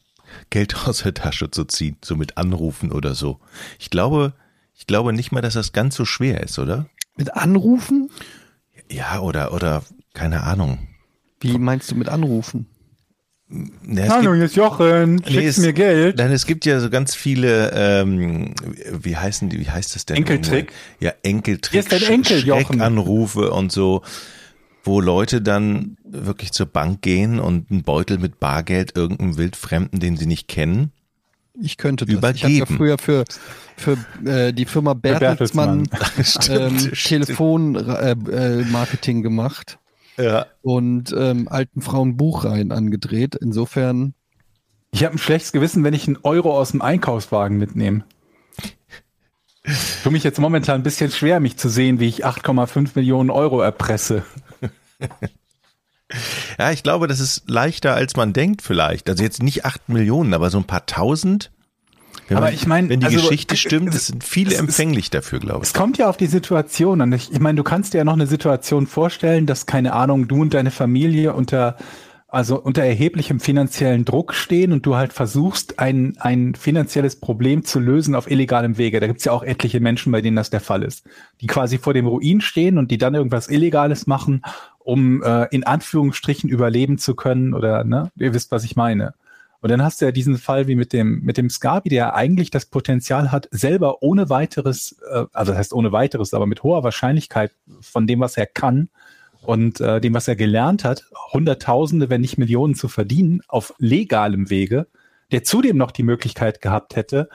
Geld aus der Tasche zu ziehen, so mit Anrufen oder so. Ich glaube, ich glaube nicht mal, dass das ganz so schwer ist, oder? Mit Anrufen? Ja, oder, oder keine Ahnung. Wie meinst du mit anrufen? Ja, Hallo, hier ist Jochen. Schickst nee, mir Geld? Nein, es gibt ja so ganz viele, ähm, wie heißen die, wie heißt das denn? Enkeltrick. Ja, Enkeltrick. Hier ist dein Enkel, Jochen. Anrufe und so, wo Leute dann wirklich zur Bank gehen und einen Beutel mit Bargeld irgendeinem Wildfremden, den sie nicht kennen, ich könnte das. Übergeben. Ich habe ja früher für, für äh, die Firma Bertelsmann, Bertelsmann. ähm, Telefonmarketing äh, äh, gemacht. Ja. Und ähm, alten Frauen Buchreihen angedreht. Insofern. Ich habe ein schlechtes Gewissen, wenn ich einen Euro aus dem Einkaufswagen mitnehme. Für mich jetzt momentan ein bisschen schwer, mich zu sehen, wie ich 8,5 Millionen Euro erpresse. Ja, ich glaube, das ist leichter, als man denkt vielleicht. Also jetzt nicht acht Millionen, aber so ein paar tausend. Wenn aber man, ich meine, wenn die also, Geschichte stimmt, es, sind viele empfänglich ist, dafür, glaube ich. Es kommt ja auf die Situation an. Ich, ich meine, du kannst dir ja noch eine Situation vorstellen, dass keine Ahnung, du und deine Familie unter also unter erheblichem finanziellen Druck stehen und du halt versuchst, ein, ein finanzielles Problem zu lösen auf illegalem Wege. Da gibt's ja auch etliche Menschen, bei denen das der Fall ist, die quasi vor dem Ruin stehen und die dann irgendwas Illegales machen, um äh, in Anführungsstrichen überleben zu können oder, ne, ihr wisst, was ich meine. Und dann hast du ja diesen Fall wie mit dem, mit dem Scabi, der eigentlich das Potenzial hat, selber ohne weiteres, äh, also das heißt ohne weiteres, aber mit hoher Wahrscheinlichkeit von dem, was er kann, und äh, dem, was er gelernt hat, Hunderttausende, wenn nicht Millionen zu verdienen, auf legalem Wege, der zudem noch die Möglichkeit gehabt hätte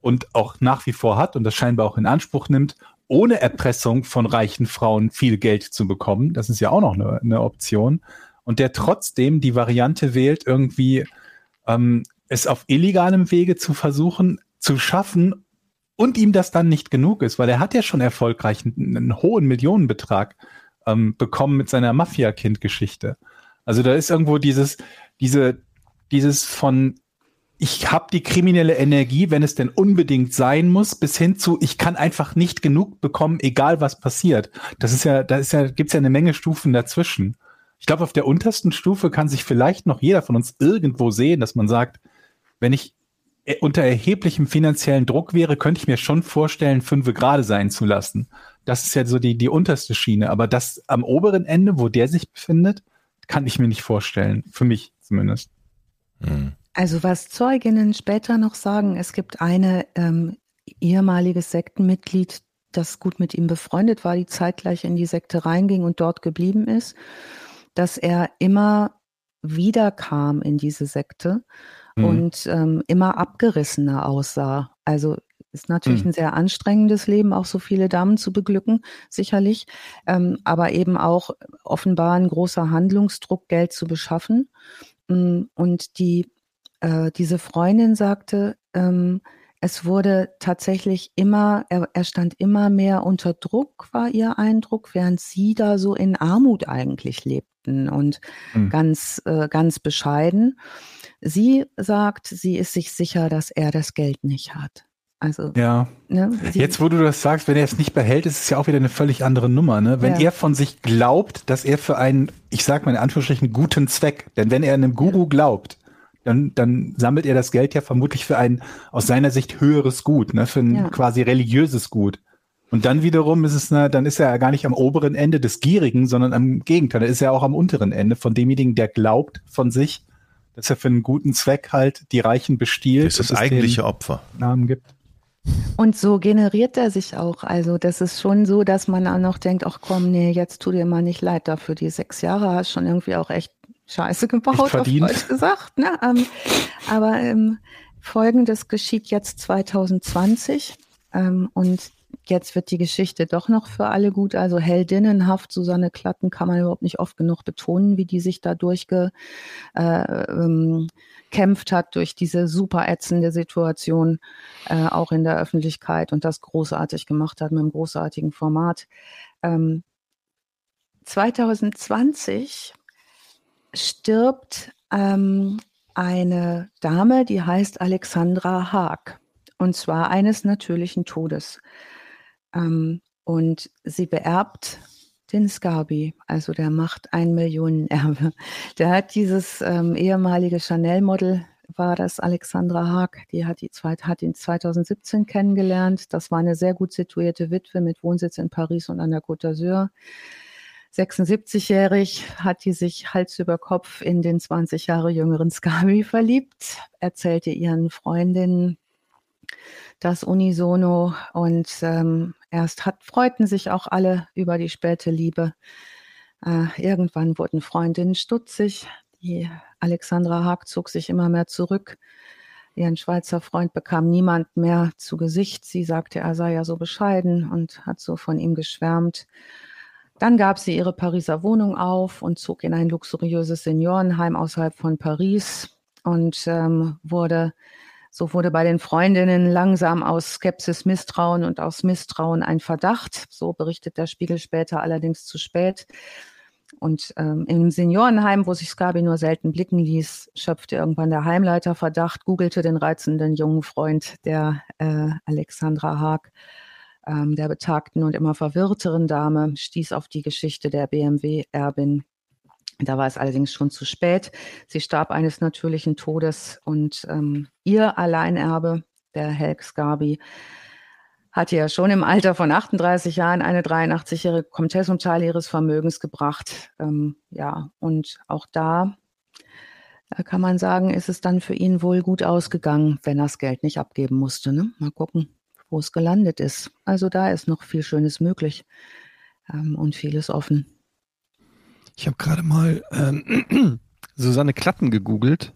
und auch nach wie vor hat und das scheinbar auch in Anspruch nimmt, ohne Erpressung von reichen Frauen viel Geld zu bekommen. Das ist ja auch noch eine, eine Option. Und der trotzdem die Variante wählt, irgendwie ähm, es auf illegalem Wege zu versuchen, zu schaffen und ihm das dann nicht genug ist, weil er hat ja schon erfolgreich einen, einen hohen Millionenbetrag ähm, bekommen mit seiner Mafia-Kind-Geschichte. Also da ist irgendwo dieses, diese, dieses von ich habe die kriminelle Energie, wenn es denn unbedingt sein muss, bis hin zu ich kann einfach nicht genug bekommen, egal was passiert. Das ist ja, da ist ja, gibt's ja eine Menge Stufen dazwischen. Ich glaube, auf der untersten Stufe kann sich vielleicht noch jeder von uns irgendwo sehen, dass man sagt, wenn ich äh, unter erheblichem finanziellen Druck wäre, könnte ich mir schon vorstellen, fünfe gerade sein zu lassen. Das ist ja so die, die unterste Schiene. Aber das am oberen Ende, wo der sich befindet, kann ich mir nicht vorstellen. Für mich zumindest. Mhm. Also was Zeuginnen später noch sagen, es gibt eine ähm, ehemaliges Sektenmitglied, das gut mit ihm befreundet war, die zeitgleich in die Sekte reinging und dort geblieben ist, dass er immer wieder kam in diese Sekte mhm. und ähm, immer abgerissener aussah. Also ist natürlich mhm. ein sehr anstrengendes Leben, auch so viele Damen zu beglücken, sicherlich, ähm, aber eben auch offenbar ein großer Handlungsdruck, Geld zu beschaffen. Mm, und die, äh, diese Freundin sagte, ähm, es wurde tatsächlich immer, er, er stand immer mehr unter Druck, war ihr Eindruck, während sie da so in Armut eigentlich lebten und mhm. ganz, äh, ganz bescheiden. Sie sagt, sie ist sich sicher, dass er das Geld nicht hat. Also, ja. Ne, Jetzt, wo du das sagst, wenn er es nicht behält, ist es ja auch wieder eine völlig andere Nummer. Ne? Wenn ja. er von sich glaubt, dass er für einen, ich sag mal in Anführungsstrichen, guten Zweck, denn wenn er einem Guru glaubt, dann, dann sammelt er das Geld ja vermutlich für ein aus seiner Sicht höheres Gut, ne? für ein ja. quasi religiöses Gut. Und dann wiederum ist es, ne, dann ist er ja gar nicht am oberen Ende des Gierigen, sondern am Gegenteil. Er ist ja auch am unteren Ende von demjenigen, der glaubt von sich, dass er für einen guten Zweck halt die Reichen bestiehlt. Das ist das eigentliche Opfer. Namen gibt. Und so generiert er sich auch. Also das ist schon so, dass man auch noch denkt, ach komm, nee, jetzt tu dir mal nicht leid dafür. Die sechs Jahre hast schon irgendwie auch echt Scheiße gebaut, auf Deutsch gesagt. Ne? Ähm, aber ähm, Folgendes geschieht jetzt 2020 ähm, und jetzt wird die Geschichte doch noch für alle gut. Also heldinnenhaft, Susanne Klatten kann man überhaupt nicht oft genug betonen, wie die sich da durchgekämpft äh, ähm, hat durch diese super ätzende Situation, äh, auch in der Öffentlichkeit und das großartig gemacht hat mit einem großartigen Format. Ähm, 2020 stirbt ähm, eine Dame, die heißt Alexandra Haag. Und zwar eines natürlichen Todes. Ähm, und sie beerbt den Scarby, also der macht ein Millionenerbe. Der hat dieses ähm, ehemalige Chanel-Model, war das Alexandra Haag, die hat, die zweit, hat ihn 2017 kennengelernt. Das war eine sehr gut situierte Witwe mit Wohnsitz in Paris und an der Côte d'Azur. 76-jährig hat die sich Hals über Kopf in den 20 Jahre jüngeren Scarby verliebt, erzählte ihren Freundinnen, das unisono und ähm, erst hat, freuten sich auch alle über die späte Liebe. Äh, irgendwann wurden Freundinnen stutzig. Die Alexandra Haag zog sich immer mehr zurück. Ihren Schweizer Freund bekam niemand mehr zu Gesicht. Sie sagte, er sei ja so bescheiden und hat so von ihm geschwärmt. Dann gab sie ihre Pariser Wohnung auf und zog in ein luxuriöses Seniorenheim außerhalb von Paris und ähm, wurde so wurde bei den Freundinnen langsam aus Skepsis Misstrauen und aus Misstrauen ein Verdacht. So berichtet der Spiegel später allerdings zu spät. Und ähm, im Seniorenheim, wo sich Scabi nur selten blicken ließ, schöpfte irgendwann der Heimleiter Verdacht, googelte den reizenden jungen Freund der äh, Alexandra Haag, ähm, der betagten und immer verwirrteren Dame, stieß auf die Geschichte der BMW-Erbin da war es allerdings schon zu spät. Sie starb eines natürlichen Todes und ähm, ihr Alleinerbe, der Helg Scarby, hatte ja schon im Alter von 38 Jahren eine 83-jährige Comtesse um Teil ihres Vermögens gebracht. Ähm, ja, und auch da, da kann man sagen, ist es dann für ihn wohl gut ausgegangen, wenn er das Geld nicht abgeben musste. Ne? Mal gucken, wo es gelandet ist. Also da ist noch viel Schönes möglich ähm, und vieles offen. Ich habe gerade mal ähm, Susanne Klatten gegoogelt.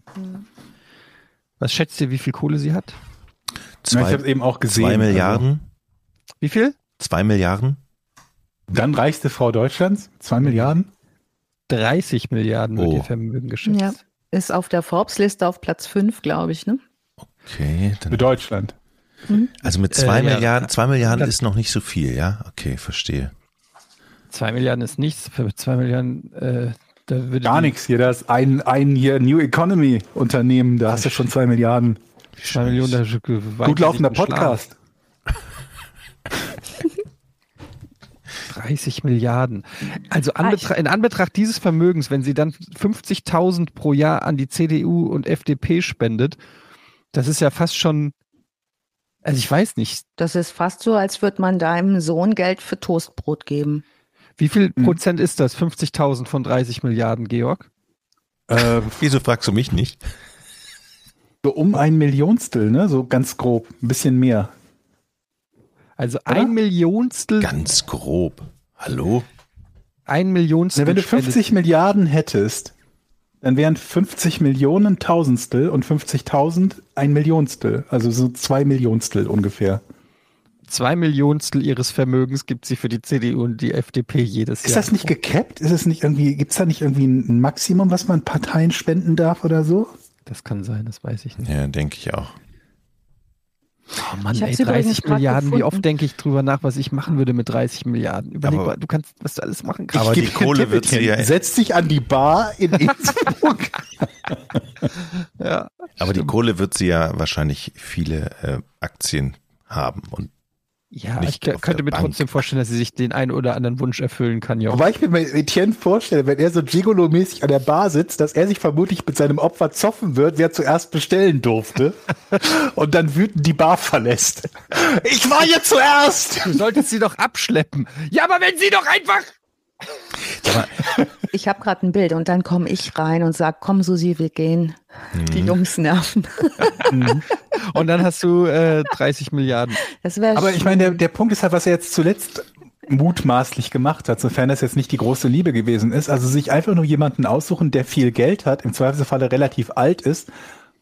Was schätzt ihr, wie viel Kohle sie hat? Ja, ich Zwei, habe eben auch gesehen. zwei Milliarden? Wie viel? Zwei Milliarden? Also, dann reichste Frau Deutschlands, zwei Milliarden. 30 Milliarden wird Oh. ihr Vermögen geschätzt. Ja. Ist auf der Forbes-Liste auf Platz 5, glaube ich, ne? Okay, Für dann, Deutschland. also mit zwei Äh, ja. Milliarden, zwei Milliarden ist noch nicht so viel, ja? Okay, verstehe. Zwei Milliarden ist nichts. Für zwei Milliarden, äh, da würde Gar nichts hier. Da ist ein, ein hier New Economy Unternehmen. Da hast du schon zwei Milliarden. Zwei Millionen, da Gut laufender. Podcast. 30 Milliarden. Also anbetra in Anbetracht dieses Vermögens, wenn sie dann 50.000 pro Jahr an die CDU und FDP spendet, das ist ja fast schon, also ich weiß nicht, Das ist fast so, als würde man deinem Sohn Geld für Toastbrot geben. wie viel Mhm. Prozent ist das? 50.000 von 30 Milliarden, Georg? Äh, Wieso fragst du mich nicht? so um ein Millionstel, ne? So ganz grob. Ein bisschen mehr. Also Oder? ein Millionstel, Ganz grob. Hallo? ein Millionstel. Na, wenn du spendet- 50 Milliarden hättest, dann wären 50 Millionen Tausendstel und 50.000 ein Millionstel. Also so zwei Millionstel ungefähr. Zwei Millionstel ihres Vermögens gibt sie für die CDU und die FDP jedes Ist Jahr. das nicht gekappt? Ist es nicht irgendwie, gibt's da nicht irgendwie ein Maximum, was man Parteien spenden darf oder so? Das kann sein, das weiß ich nicht. Ja, denke ich auch. Oh Mann, ey, sie übrigens 30 grad Milliarden, wie oft denke ich drüber nach, was ich machen würde mit 30 Milliarden. Überleg Aber- mal, du kannst, was du alles machen kannst. Aber die Kohle wird sie ja- Setz dich an die Bar in Innsbruck. ja, Aber die stimmt. Kohle wird sie ja wahrscheinlich viele äh, Aktien haben. Und Ja, ich könnte mir Bank. trotzdem vorstellen, dass sie sich den einen oder anderen Wunsch erfüllen kann, ja. Wobei ich mir Etienne vorstelle, wenn er so Gigolo-mäßig an der Bar sitzt, dass er sich vermutlich mit seinem Opfer zoffen wird, wer zuerst bestellen durfte und dann wütend die Bar verlässt. Ich war hier zuerst! Du solltest sie doch abschleppen. Ja, aber wenn sie doch einfach. Ich habe gerade ein Bild und dann komme ich rein und sage, komm Susi, wir gehen. Die Jungs nerven. Und dann hast du äh, 30 Milliarden. Das wäre Aber ich meine, der, der Punkt ist halt, was er jetzt zuletzt mutmaßlich gemacht hat, sofern das jetzt nicht die große Liebe gewesen ist, also sich einfach nur jemanden aussuchen, der viel Geld hat, im Zweifelsfalle relativ alt ist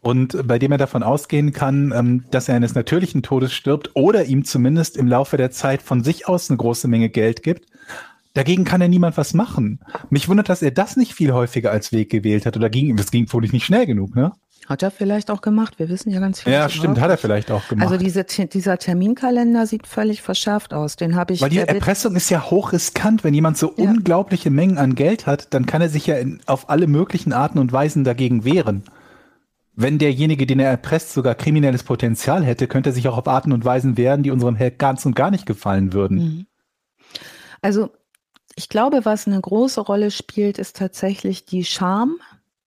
und bei dem er davon ausgehen kann, ähm, dass er eines natürlichen Todes stirbt oder ihm zumindest im Laufe der Zeit von sich aus eine große Menge Geld gibt. Dagegen kann ja niemand was machen. Mich wundert, dass er das nicht viel häufiger als Weg gewählt hat oder ging ihm, das ging wohl nicht schnell genug, ne? Hat er vielleicht auch gemacht. Wir wissen ja ganz viel. Ja, stimmt, hat er vielleicht auch gemacht. Also diese, dieser Terminkalender sieht völlig verschärft aus. Den habe ich. Weil die Erpressung ist ja hochriskant. Wenn jemand so Ja. unglaubliche Mengen an Geld hat, dann kann er sich ja in, auf alle möglichen Arten und Weisen dagegen wehren. Wenn derjenige, den er erpresst, sogar kriminelles Potenzial hätte, könnte er sich auch auf Arten und Weisen wehren, die unserem Held ganz und gar nicht gefallen würden. Mhm. Also ich glaube, was eine große Rolle spielt, ist tatsächlich die Scham,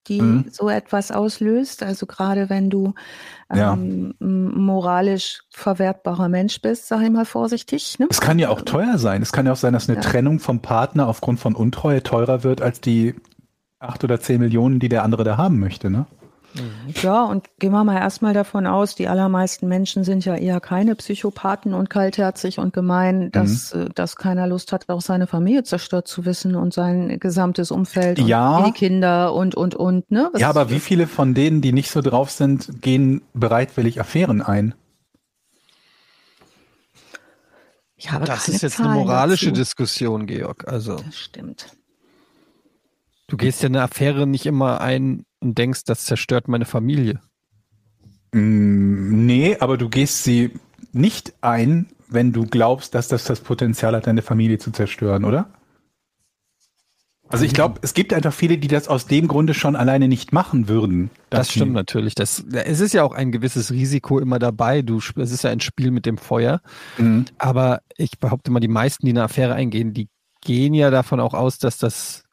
die Mhm. so etwas auslöst. Also gerade wenn du Ja. ähm, m- moralisch verwertbarer Mensch bist, sag ich mal vorsichtig. Ne? Es kann ja auch teuer sein. Es kann ja auch sein, dass eine Ja. Trennung vom Partner aufgrund von Untreue teurer wird als die acht oder zehn Millionen, die der andere da haben möchte. Ne? Ja, und gehen wir mal erstmal davon aus, die allermeisten Menschen sind ja eher keine Psychopathen und kaltherzig und gemein, dass, Mhm. äh, dass keiner Lust hat, auch seine Familie zerstört zu wissen und sein gesamtes Umfeld Ja. und die Kinder und, und, und. Ne? Was- Ja, aber wie viele von denen, die nicht so drauf sind, gehen bereitwillig Affären ein? Ich habe Das ist jetzt eine Zahlen moralische dazu. Diskussion, Georg. Also, Das stimmt. du gehst ja eine Affäre nicht immer ein und denkst, das zerstört meine Familie. Mm, Nee, aber du gehst sie nicht ein, wenn du glaubst, dass das das Potenzial hat, deine Familie zu zerstören, oder? Also ich glaube, es gibt einfach viele, die das aus dem Grunde schon alleine nicht machen würden. Das stimmt natürlich. Das, es ist ja auch ein gewisses Risiko immer dabei. Du, es ist ja ein Spiel mit dem Feuer. Mhm. Aber ich behaupte mal, die meisten, die eine Affäre eingehen, die gehen ja davon auch aus, dass das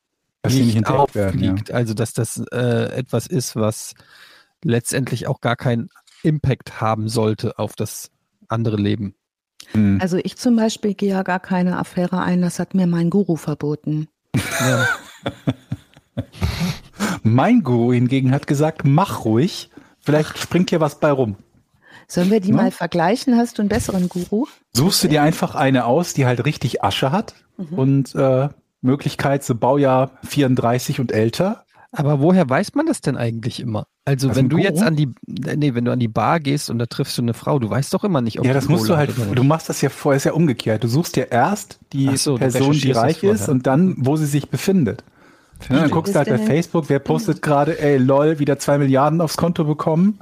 Dass nicht nicht werden. Ja. auffliegt. Also, dass das äh, etwas ist, was letztendlich auch gar keinen Impact haben sollte auf das andere Leben. Mhm. Also ich zum Beispiel gehe ja gar keine Affäre ein, das hat mir mein Guru verboten. Ja. Mein Guru hingegen hat gesagt, mach ruhig, vielleicht springt hier was bei rum. Sollen wir die Ne? mal vergleichen? Hast du einen besseren Guru? Suchst du dir einfach eine aus, die halt richtig Asche hat Mhm. und äh, Möglichkeit so Baujahr 34 und älter. Aber woher weiß man das denn eigentlich immer? Also Aus wenn du jetzt Guru? an die, nee, wenn du an die Bar gehst und da triffst du eine Frau, du weißt doch immer nicht, ob ja, das musst du halt, du machst das ja vorher, ist ja umgekehrt. Du suchst ja erst die so, Person, die reich ist und dann, wo sie sich befindet. Ja, dann guckst du halt bei Facebook, wer postet gerade, ey, lol, wieder zwei Milliarden aufs Konto bekommen.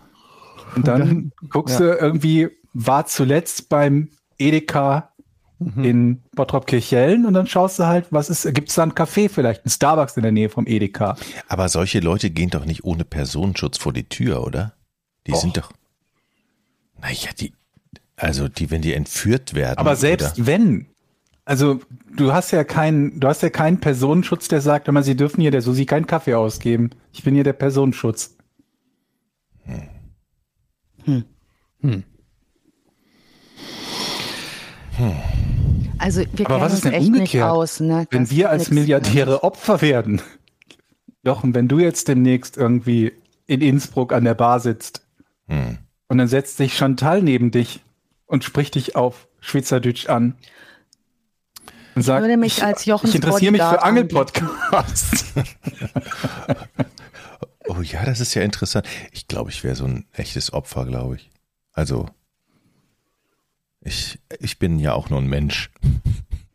Und dann guckst ja. du irgendwie, war zuletzt beim Edeka Mhm. in Bottrop-Kirchhellen und dann schaust du halt, was ist, gibt es da einen Café vielleicht, einen Starbucks in der Nähe vom Edeka? Aber solche Leute gehen doch nicht ohne Personenschutz vor die Tür, oder? Die Doch. sind doch. Naja, die. Also die, wenn die entführt werden. Aber selbst Oder, wenn, also du hast ja keinen, du hast ja keinen Personenschutz, der sagt, immer, sie dürfen hier der Susi keinen Kaffee ausgeben. Ich bin hier der Personenschutz. Also wir Aber was ist denn umgekehrt? nicht aus. Ne? Wenn wir als. Milliardäre Opfer werden. Jochen, wenn du jetzt demnächst irgendwie in Innsbruck an der Bar sitzt Hm. und dann setzt sich Chantal neben dich und spricht dich auf Schweizerdeutsch an und sagt, würde mich als Jochens ich interessiere mich für Angelpodcasts. Oh ja, das ist ja interessant. Ich glaube, ich wäre so ein echtes Opfer, glaube ich. Also. Ich, ich bin ja auch nur ein Mensch.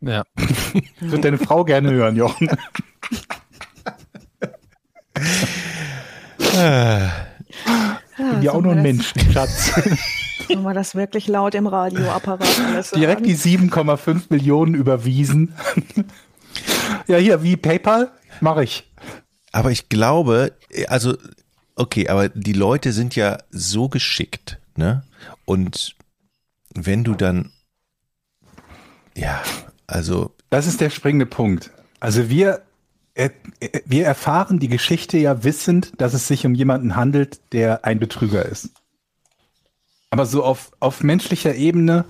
Ja. Ich würde deine Frau gerne hören, Jochen. Ja, bin ja auch nur ein Mensch, Schatz. Sollen wir das wirklich laut im Radioapparat alles sagen? Direkt die 7,5 Millionen überwiesen. ja, hier, wie PayPal? Mache ich. Aber ich glaube, also, okay, aber die Leute sind ja so geschickt, ne? Und wenn du dann, ja, also, Das ist der springende Punkt. Also wir, er- wir erfahren die Geschichte ja wissend, dass es sich um jemanden handelt, der ein Betrüger ist. Aber so auf, auf menschlicher Ebene,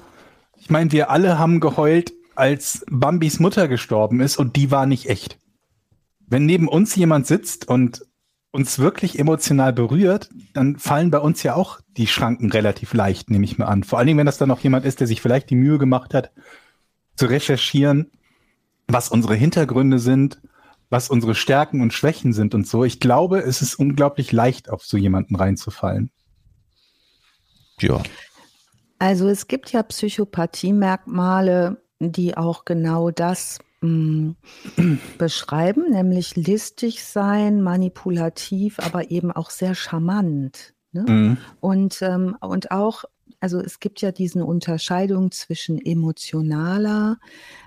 ich meine, wir alle haben geheult, als Bambis Mutter gestorben ist und die war nicht echt. Wenn neben uns jemand sitzt und uns wirklich emotional berührt, dann fallen bei uns ja auch die Schranken relativ leicht, nehme ich mal an. Vor allen Dingen, wenn das dann noch jemand ist, der sich vielleicht die Mühe gemacht hat, zu recherchieren, was unsere Hintergründe sind, was unsere Stärken und Schwächen sind und so. Ich glaube, es ist unglaublich leicht, auf so jemanden reinzufallen. ja. Also es gibt ja Psychopathiemerkmale, die auch genau das beschreiben, nämlich listig sein, manipulativ, aber eben auch sehr charmant. Ne? Und, ähm, und auch, also es gibt ja diesen Unterscheidung zwischen emotionaler,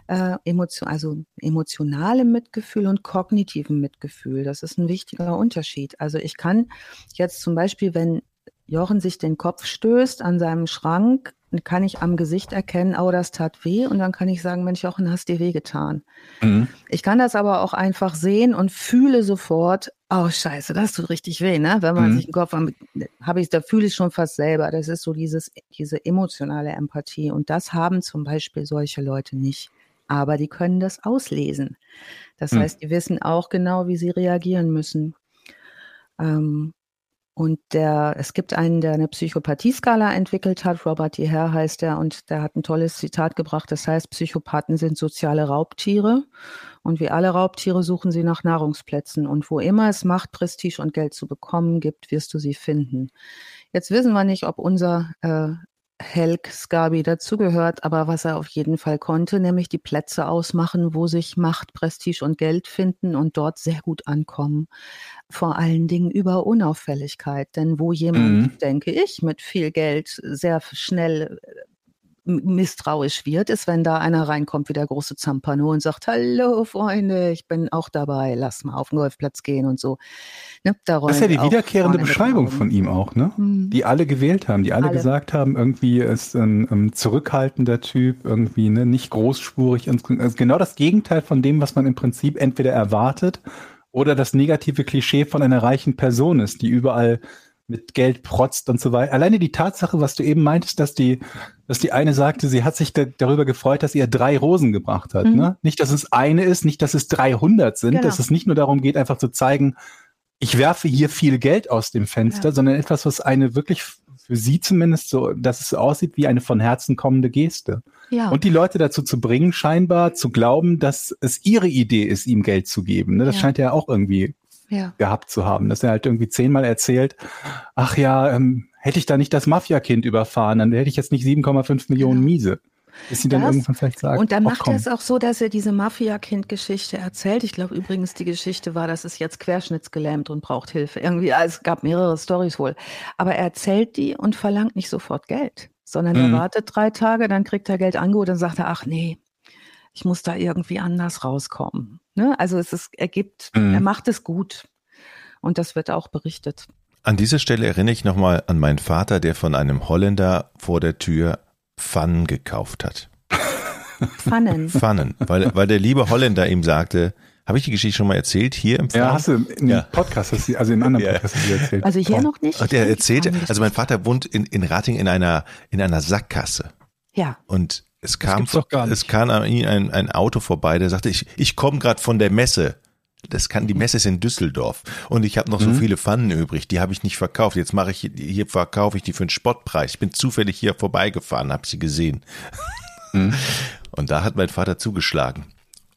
äh, emotion, also emotionalem Mitgefühl und kognitivem Mitgefühl. Das ist ein wichtiger Unterschied. Also ich kann jetzt zum Beispiel, wenn Jochen sich den Kopf stößt an seinem Schrank, kann ich am Gesicht erkennen, oh, das tat weh. Und dann kann ich sagen, Mensch, Jochen, hast dir weh getan. Mhm. Ich kann das aber auch einfach sehen und fühle sofort, oh scheiße, das tut richtig weh, ne? Wenn man Mhm. sich den Kopf habe ich, da fühle ich schon fast selber. Das ist so dieses, diese emotionale Empathie. Und das haben zum Beispiel solche Leute nicht. Aber die können das auslesen. Das Mhm. heißt, die wissen auch genau, wie sie reagieren müssen. Ähm, und der, es gibt einen, der eine Psychopathie-Skala entwickelt hat, Robert Deher heißt er, und der hat ein tolles Zitat gebracht, das heißt, Psychopathen sind soziale Raubtiere. Und wie alle Raubtiere suchen sie nach Nahrungsplätzen. Und wo immer es Macht, Prestige und Geld zu bekommen gibt, wirst du sie finden. Jetzt wissen wir nicht, ob unser äh, Helk Skabi dazugehört, aber was er auf jeden Fall konnte, nämlich die Plätze ausmachen, wo sich Macht, Prestige und Geld finden und dort sehr gut ankommen. Vor allen Dingen über Unauffälligkeit, denn wo jemand, Mhm. denke ich, mit viel Geld sehr schnell misstrauisch wird, ist, wenn da einer reinkommt wie der große Zampano und sagt, hallo Freunde, ich bin auch dabei, lass mal auf den Golfplatz gehen und so. Ne, da Das ist ja die wiederkehrende Beschreibung von ihm auch, ne? Mhm. Die alle gewählt haben, die alle, Alle. gesagt haben, irgendwie ist ein, ein zurückhaltender Typ, irgendwie ne, nicht großspurig. Also genau das Gegenteil von dem, was man im Prinzip entweder erwartet oder das negative Klischee von einer reichen Person ist, die überall mit Geld protzt und so weiter. Alleine die Tatsache, was du eben meintest, dass die, dass die eine sagte, sie hat sich da, darüber gefreut, dass ihr drei Rosen gebracht hat. Mhm. Ne? Nicht, dass es eine ist, nicht, dass es 300 sind, Genau. dass es nicht nur darum geht, einfach zu zeigen, ich werfe hier viel Geld aus dem Fenster, Ja. sondern etwas, was eine wirklich für sie zumindest so, dass es so aussieht wie eine von Herzen kommende Geste. Ja. Und die Leute dazu zu bringen, scheinbar zu glauben, dass es ihre Idee ist, ihm Geld zu geben. Ne? Das Ja. scheint er auch irgendwie ja. gehabt zu haben, dass er halt irgendwie zehnmal erzählt, ach ja, ähm, hätte ich da nicht das Mafia-Kind überfahren, dann hätte ich jetzt nicht 7,5 Millionen Genau. Miese. Bis sie dann Das- irgendwann vielleicht sagen, Und dann ach, macht er es auch so, dass er diese Mafia-Kind-Geschichte erzählt. Ich glaube übrigens, die Geschichte war, dass es jetzt querschnittsgelähmt und braucht Hilfe. Irgendwie, also es gab mehrere Stories wohl. Aber er erzählt die und verlangt nicht sofort Geld, sondern Mhm. er wartet drei Tage, dann kriegt er Geld angeboten, dann sagt er, ach nee, ich muss da irgendwie anders rauskommen. Ne? Also es ist, er gibt, Mhm. er macht es gut. Und das wird auch berichtet. An dieser Stelle erinnere ich nochmal an meinen Vater, der von einem Holländer vor der Tür Pfannen gekauft hat. Pfannen. Pfannen, weil, weil der liebe Holländer ihm sagte, habe ich die Geschichte schon mal erzählt hier im Ja, Pfannen? hast du im Ja. Podcast, hast du, also im anderen Ja. Podcast hast du erzählt. Also hier Komm. noch nicht. Und er erzählte, also mein Vater wohnt in, in Rating in einer, in einer Sackgasse. Ja, Und es kam, es kam an ihn ein, ein Auto vorbei, der sagte, ich, ich komme gerade von der Messe. Das kann, die Messe ist in Düsseldorf und ich habe noch so viele Pfannen übrig, die habe ich nicht verkauft. Jetzt mache ich hier verkaufe ich die für einen Spottpreis. Ich bin zufällig hier vorbeigefahren, habe sie gesehen. Und da hat mein Vater zugeschlagen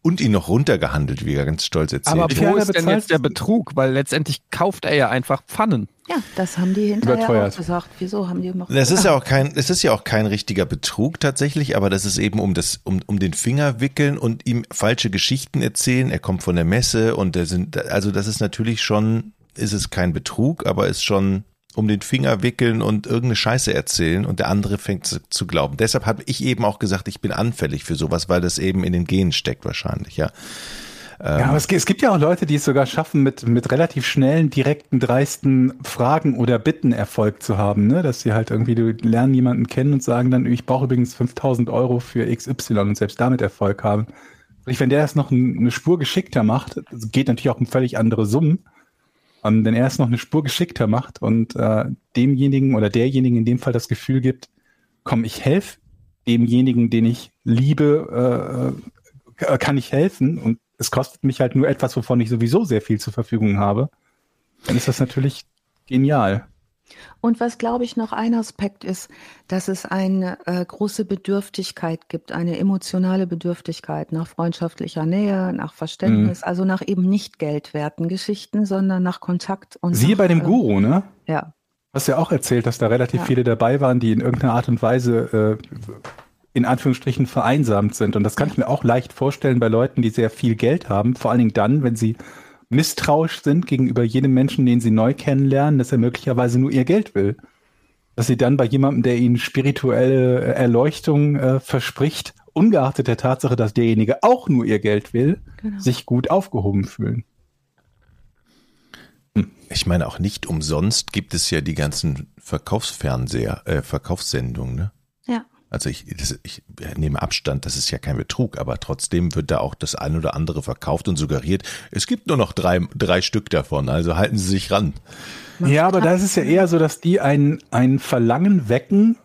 und ihn noch runtergehandelt, wie er ganz stolz erzählt. Aber wo ist denn jetzt der Betrug? Weil letztendlich kauft er ja einfach Pfannen. ja, das haben die hinterher Überteuert. auch gesagt. Wieso haben die noch? Das ist ja auch kein, es ist ja auch kein richtiger Betrug tatsächlich, aber das ist eben um das, um, um den Finger wickeln und ihm falsche Geschichten erzählen. Er kommt von der Messe und der sind, also das ist natürlich schon, ist es kein Betrug, aber ist schon um den Finger wickeln und irgendeine Scheiße erzählen und der andere fängt zu, zu glauben. Deshalb habe ich eben auch gesagt, ich bin anfällig für sowas, weil das eben in den Genen steckt wahrscheinlich, ja. Ja, aber es, es gibt ja auch Leute, die es sogar schaffen, mit, mit relativ schnellen, direkten, dreisten Fragen oder Bitten Erfolg zu haben, ne? Dass sie halt irgendwie, du lernen jemanden kennen und sagen dann, ich brauche übrigens 5000 Euro für XY und selbst damit Erfolg haben. Ich, wenn der das noch ein, eine Spur geschickter macht, geht natürlich auch um völlig andere Summen, ähm, wenn er es noch eine Spur geschickter macht und äh, demjenigen oder derjenigen in dem Fall das Gefühl gibt, komm, ich helfe demjenigen, den ich liebe, äh, äh, kann ich helfen und es kostet mich halt nur etwas, wovon ich sowieso sehr viel zur Verfügung habe, dann ist das natürlich genial. Und was, glaube ich, noch ein Aspekt ist, dass es eine äh, große Bedürftigkeit gibt, eine emotionale Bedürftigkeit nach freundschaftlicher Nähe, nach Verständnis, Mhm. also nach eben nicht geldwerten Geschichten, sondern nach Kontakt und Siehe nach, bei dem äh, Guru, ne? Ja, Hast ja auch erzählt, dass da relativ Ja. viele dabei waren, die in irgendeiner Art und Weise äh, in Anführungsstrichen vereinsamt sind. Und das kann ich mir auch leicht vorstellen bei Leuten, die sehr viel Geld haben, vor allen Dingen dann, wenn sie misstrauisch sind gegenüber jedem Menschen, den sie neu kennenlernen, dass er möglicherweise nur ihr Geld will. Dass sie dann bei jemandem, der ihnen spirituelle äh, Erleuchtung äh, verspricht, ungeachtet der Tatsache, dass derjenige auch nur ihr Geld will, genau. sich gut aufgehoben fühlen. Ich meine, auch nicht umsonst gibt es ja die ganzen Verkaufsfernseher, äh, Verkaufssendungen, ne? Also ich, das, ich nehme Abstand, das ist ja kein Betrug, aber trotzdem wird da auch das ein oder andere verkauft und suggeriert, es gibt nur noch drei, drei Stück davon, also halten Sie sich ran. Ja, aber da ist es ja eher so, dass die ein, ein Verlangen wecken,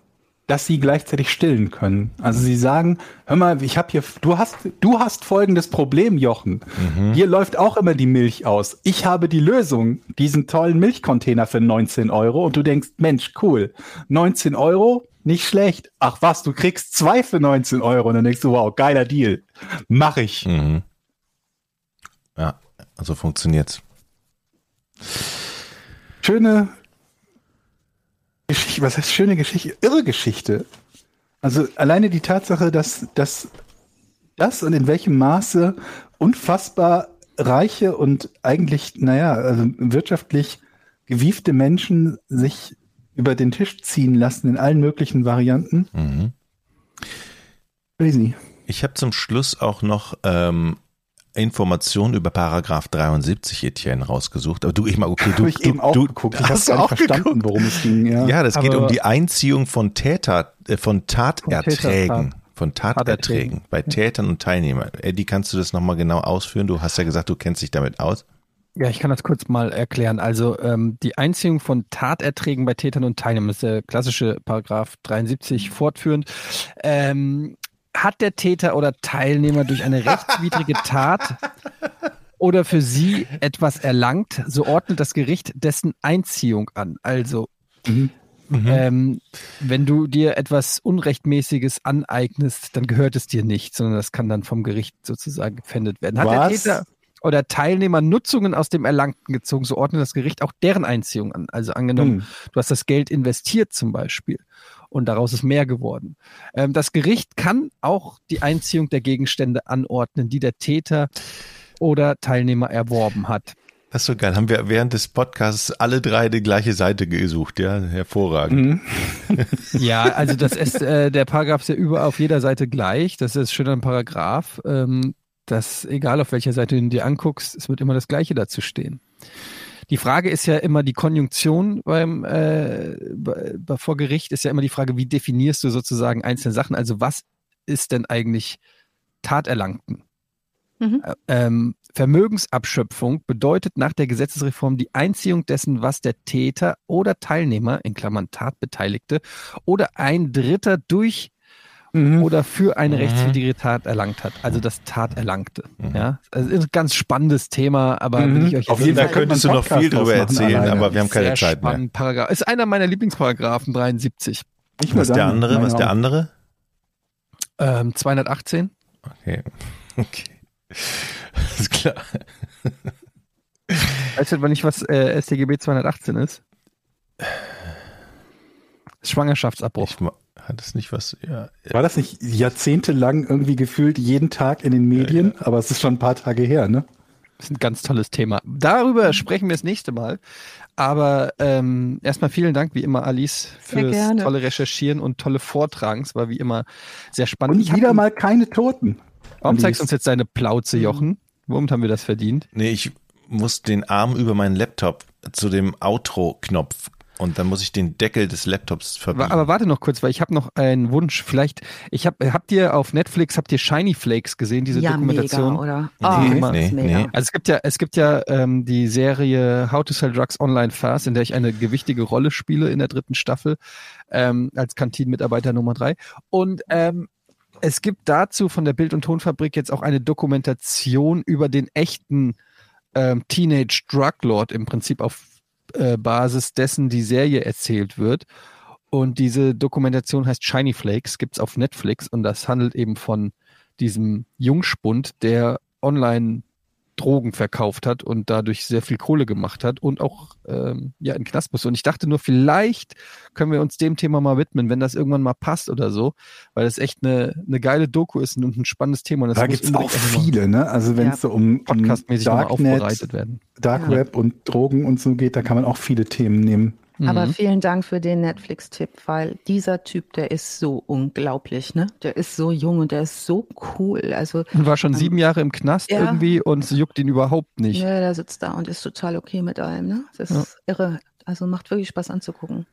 dass sie gleichzeitig stillen können. Also sie sagen, hör mal, ich habe hier, du hast, du hast folgendes Problem, Jochen. Hier läuft auch immer die Milch aus. Ich habe die Lösung, diesen tollen Milchcontainer für 19 Euro und du denkst, Mensch, cool, 19 Euro, nicht schlecht. Ach was, du kriegst zwei für 19 Euro und dann denkst du, wow, geiler Deal. Mach ich. Mhm. Ja, also funktioniert's. schöne Geschichte, was heißt schöne Geschichte? Irre Geschichte. Also alleine die Tatsache, dass, dass das und in welchem Maße unfassbar reiche und eigentlich, naja, also wirtschaftlich gewiefte Menschen sich über den Tisch ziehen lassen in allen möglichen Varianten. Mhm. Crazy. Ich habe zum Schluss auch noch ähm, Informationen über Paragraph 73 Etienne rausgesucht. Aber du, ich mal, okay, du, ich du, eben auch du geguckt. Ich habe hast du auch verstanden, geguckt? worum es ging. Ja. Ja, das geht Aber- um die Einziehung von Täter, äh, von Taterträgen. Von Taterträgen Taterträgen. bei Tätern und Teilnehmern. Eddie, kannst du das nochmal genau ausführen? Du hast ja gesagt, du kennst dich damit aus. Ja, ich kann das kurz mal erklären. Also ähm, die Einziehung von Taterträgen bei Tätern und Teilnehmern ist der klassische Paragraph 73 fortführend. Ähm, hat der Täter oder Teilnehmer durch eine rechtswidrige Tat oder für sie etwas erlangt, so ordnet das Gericht dessen Einziehung an. Also Mhm. Mhm. Ähm, wenn du dir etwas Unrechtmäßiges aneignest, dann gehört es dir nicht, sondern das kann dann vom Gericht sozusagen gefändet werden. Hat Was? der Täter oder Teilnehmer Nutzungen aus dem Erlangten gezogen, so ordnet das Gericht auch deren Einziehung an. Also angenommen, Hm. du hast das Geld investiert zum Beispiel und daraus ist mehr geworden. Ähm, das Gericht kann auch die Einziehung der Gegenstände anordnen, die der Täter oder Teilnehmer erworben hat. Das ist so geil. Haben wir während des Podcasts alle drei die gleiche Seite gesucht, ja? Hervorragend. Mhm. Ja, also das ist, äh, der Paragraph ist ja überall auf jeder Seite gleich. Das ist schön ein Paragraph. Ähm, dass egal auf welcher Seite du ihn dir anguckst, es wird immer das Gleiche dazu stehen. Die Frage ist ja immer die Konjunktion beim äh, bei, vor Gericht ist ja immer die Frage, wie definierst du sozusagen einzelne Sachen? Also was ist denn eigentlich Taterlangten? Mhm. Ä- Ähm, Vermögensabschöpfung bedeutet nach der Gesetzesreform die Einziehung dessen, was der Täter oder Teilnehmer, in Klammern Tatbeteiligte, oder ein Dritter durch Mhm. oder für eine Mhm. rechtswidrige Tat erlangt hat. Also das Taterlangte. Mhm. Ja, also ist ein ganz spannendes Thema, aber Mhm. will ich euch Auf jeden Fall könntest du noch viel drüber erzählen, alleine. aber wir haben keine sehr Zeit mehr. Paragraph. Ist einer meiner Lieblingsparagraphen 73. Ich Was der andere? Was der andere? Ähm, 218. Okay. Okay. Ist klar. Weißt du etwa nicht, was äh, StGB 218 ist? Schwangerschaftsabbruch. Ich hat es nicht was, ja. War das nicht jahrzehntelang irgendwie gefühlt jeden Tag in den Medien? Aber es ist schon ein paar Tage her, ne? Das ist ein ganz tolles Thema. Darüber sprechen wir das nächste Mal. Aber ähm, erstmal vielen Dank, wie immer, Alice, fürs tolle Recherchieren und tolle Vortragen. Es war wie immer sehr spannend. Und wieder mal keine Toten. Warum zeigst du Alice. uns jetzt deine Plauze, Mhm. Jochen? Womit haben wir das verdient? Nee, ich muss den Arm über meinen Laptop zu dem Outro-Knopf und dann muss ich den Deckel des Laptops verbiegen. Aber warte noch kurz, weil ich habe noch einen Wunsch. Vielleicht, ich habe, habt ihr auf Netflix, habt ihr Shiny Flakes gesehen, diese ja, Dokumentation? mega, oder? Nee, Ah, nee, nee. Also es gibt ja, es gibt ja ähm, die Serie How to Sell Drugs Online Fast, in der ich eine gewichtige Rolle spiele in der dritten Staffel ähm, als Kantinenmitarbeiter Nummer drei. Und ähm, es gibt dazu von der Bild- und Tonfabrik jetzt auch eine Dokumentation über den echten ähm, Teenage Drug Lord im Prinzip auf Basis dessen die Serie erzählt wird. Und diese Dokumentation heißt Shiny Flakes, gibt's auf Netflix und das handelt eben von diesem Jungspund, der online Drogen verkauft hat und dadurch sehr viel Kohle gemacht hat und auch ähm, ja in den Knast muss. Und ich dachte nur, vielleicht können wir uns dem Thema mal widmen, wenn das irgendwann mal passt oder so, weil das echt eine, eine geile Doku ist und ein spannendes Thema. Und das Da muss gibt's auch viele, ne? Also wenn Ja. es so um, um podcastmäßig Darknet, aufbereitet werden. Dark Ja. Web und Drogen und so geht, da kann man auch viele Themen nehmen. Aber Mhm. vielen Dank für den Netflix-Tipp, weil dieser Typ, der ist so unglaublich, ne? Der ist so jung und der ist so cool. Also, Und war schon sieben Jahre im Knast Ja. irgendwie und es juckt ihn überhaupt nicht. ja, der sitzt da und ist total okay mit allem, ne? Das ist irre. Also macht wirklich Spaß anzugucken.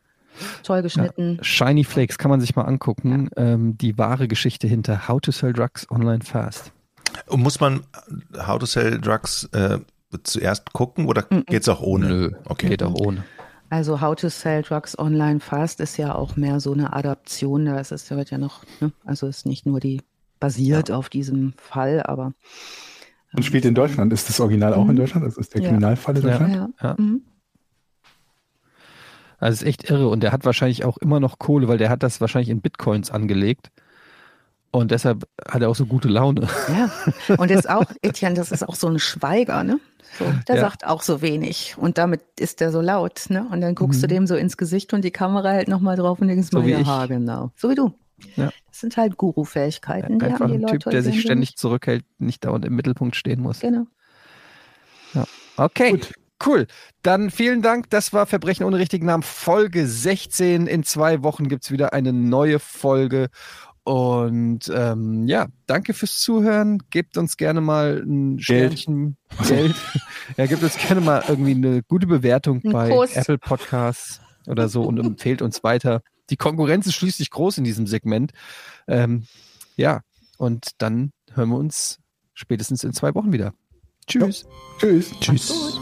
Toll geschnitten. Shiny Flakes kann man sich mal angucken. Ähm, die wahre Geschichte hinter How to Sell Drugs Online Fast. Und muss man How to Sell Drugs äh, zuerst gucken oder Mhm. geht's auch ohne? Nö, Okay. geht auch ohne. Also How to Sell Drugs Online Fast ist ja auch mehr so eine Adaption. Da ist es wird ja noch, ne? also ist nicht nur die basiert auf diesem Fall, aber Und spielt in Deutschland. Ist das Original auch in Mhm. Deutschland? Das ist der Ja. Kriminalfall in Ja. Deutschland? ja. Ja. Mhm. Also es ist echt irre und der hat wahrscheinlich auch immer noch Kohle, weil der hat das wahrscheinlich in Bitcoins angelegt. Und deshalb hat er auch so gute Laune. Ja, und jetzt auch, Etienne, das ist auch so ein Schweiger, ne? So, der Ja. sagt auch so wenig und damit ist der so laut, ne? Und dann guckst du Mhm. dem so ins Gesicht und die Kamera hält nochmal drauf und denkst So mal, wie ja, ich. ha, genau. So wie du. Ja. Das sind halt Guru-Fähigkeiten, die Einfach haben die ein Leute Typ, der sich ständig nicht. zurückhält, nicht dauernd im Mittelpunkt stehen muss. Genau. Okay, Gut. cool. Dann vielen Dank. Das war Verbrechen ohne richtigen Namen Folge 16. In zwei Wochen gibt's wieder eine neue Folge. Und ähm, ja, danke fürs Zuhören. Gebt uns gerne mal ein Geld. Sternchen Geld. ja, gebt uns gerne mal irgendwie eine gute Bewertung Ein bei Kuss. Apple Podcasts oder so und empfehlt uns weiter. Die Konkurrenz ist schließlich groß in diesem Segment. Ähm, ja, und dann hören wir uns spätestens in zwei Wochen wieder. Tschüss. Tschüss. Tschüss.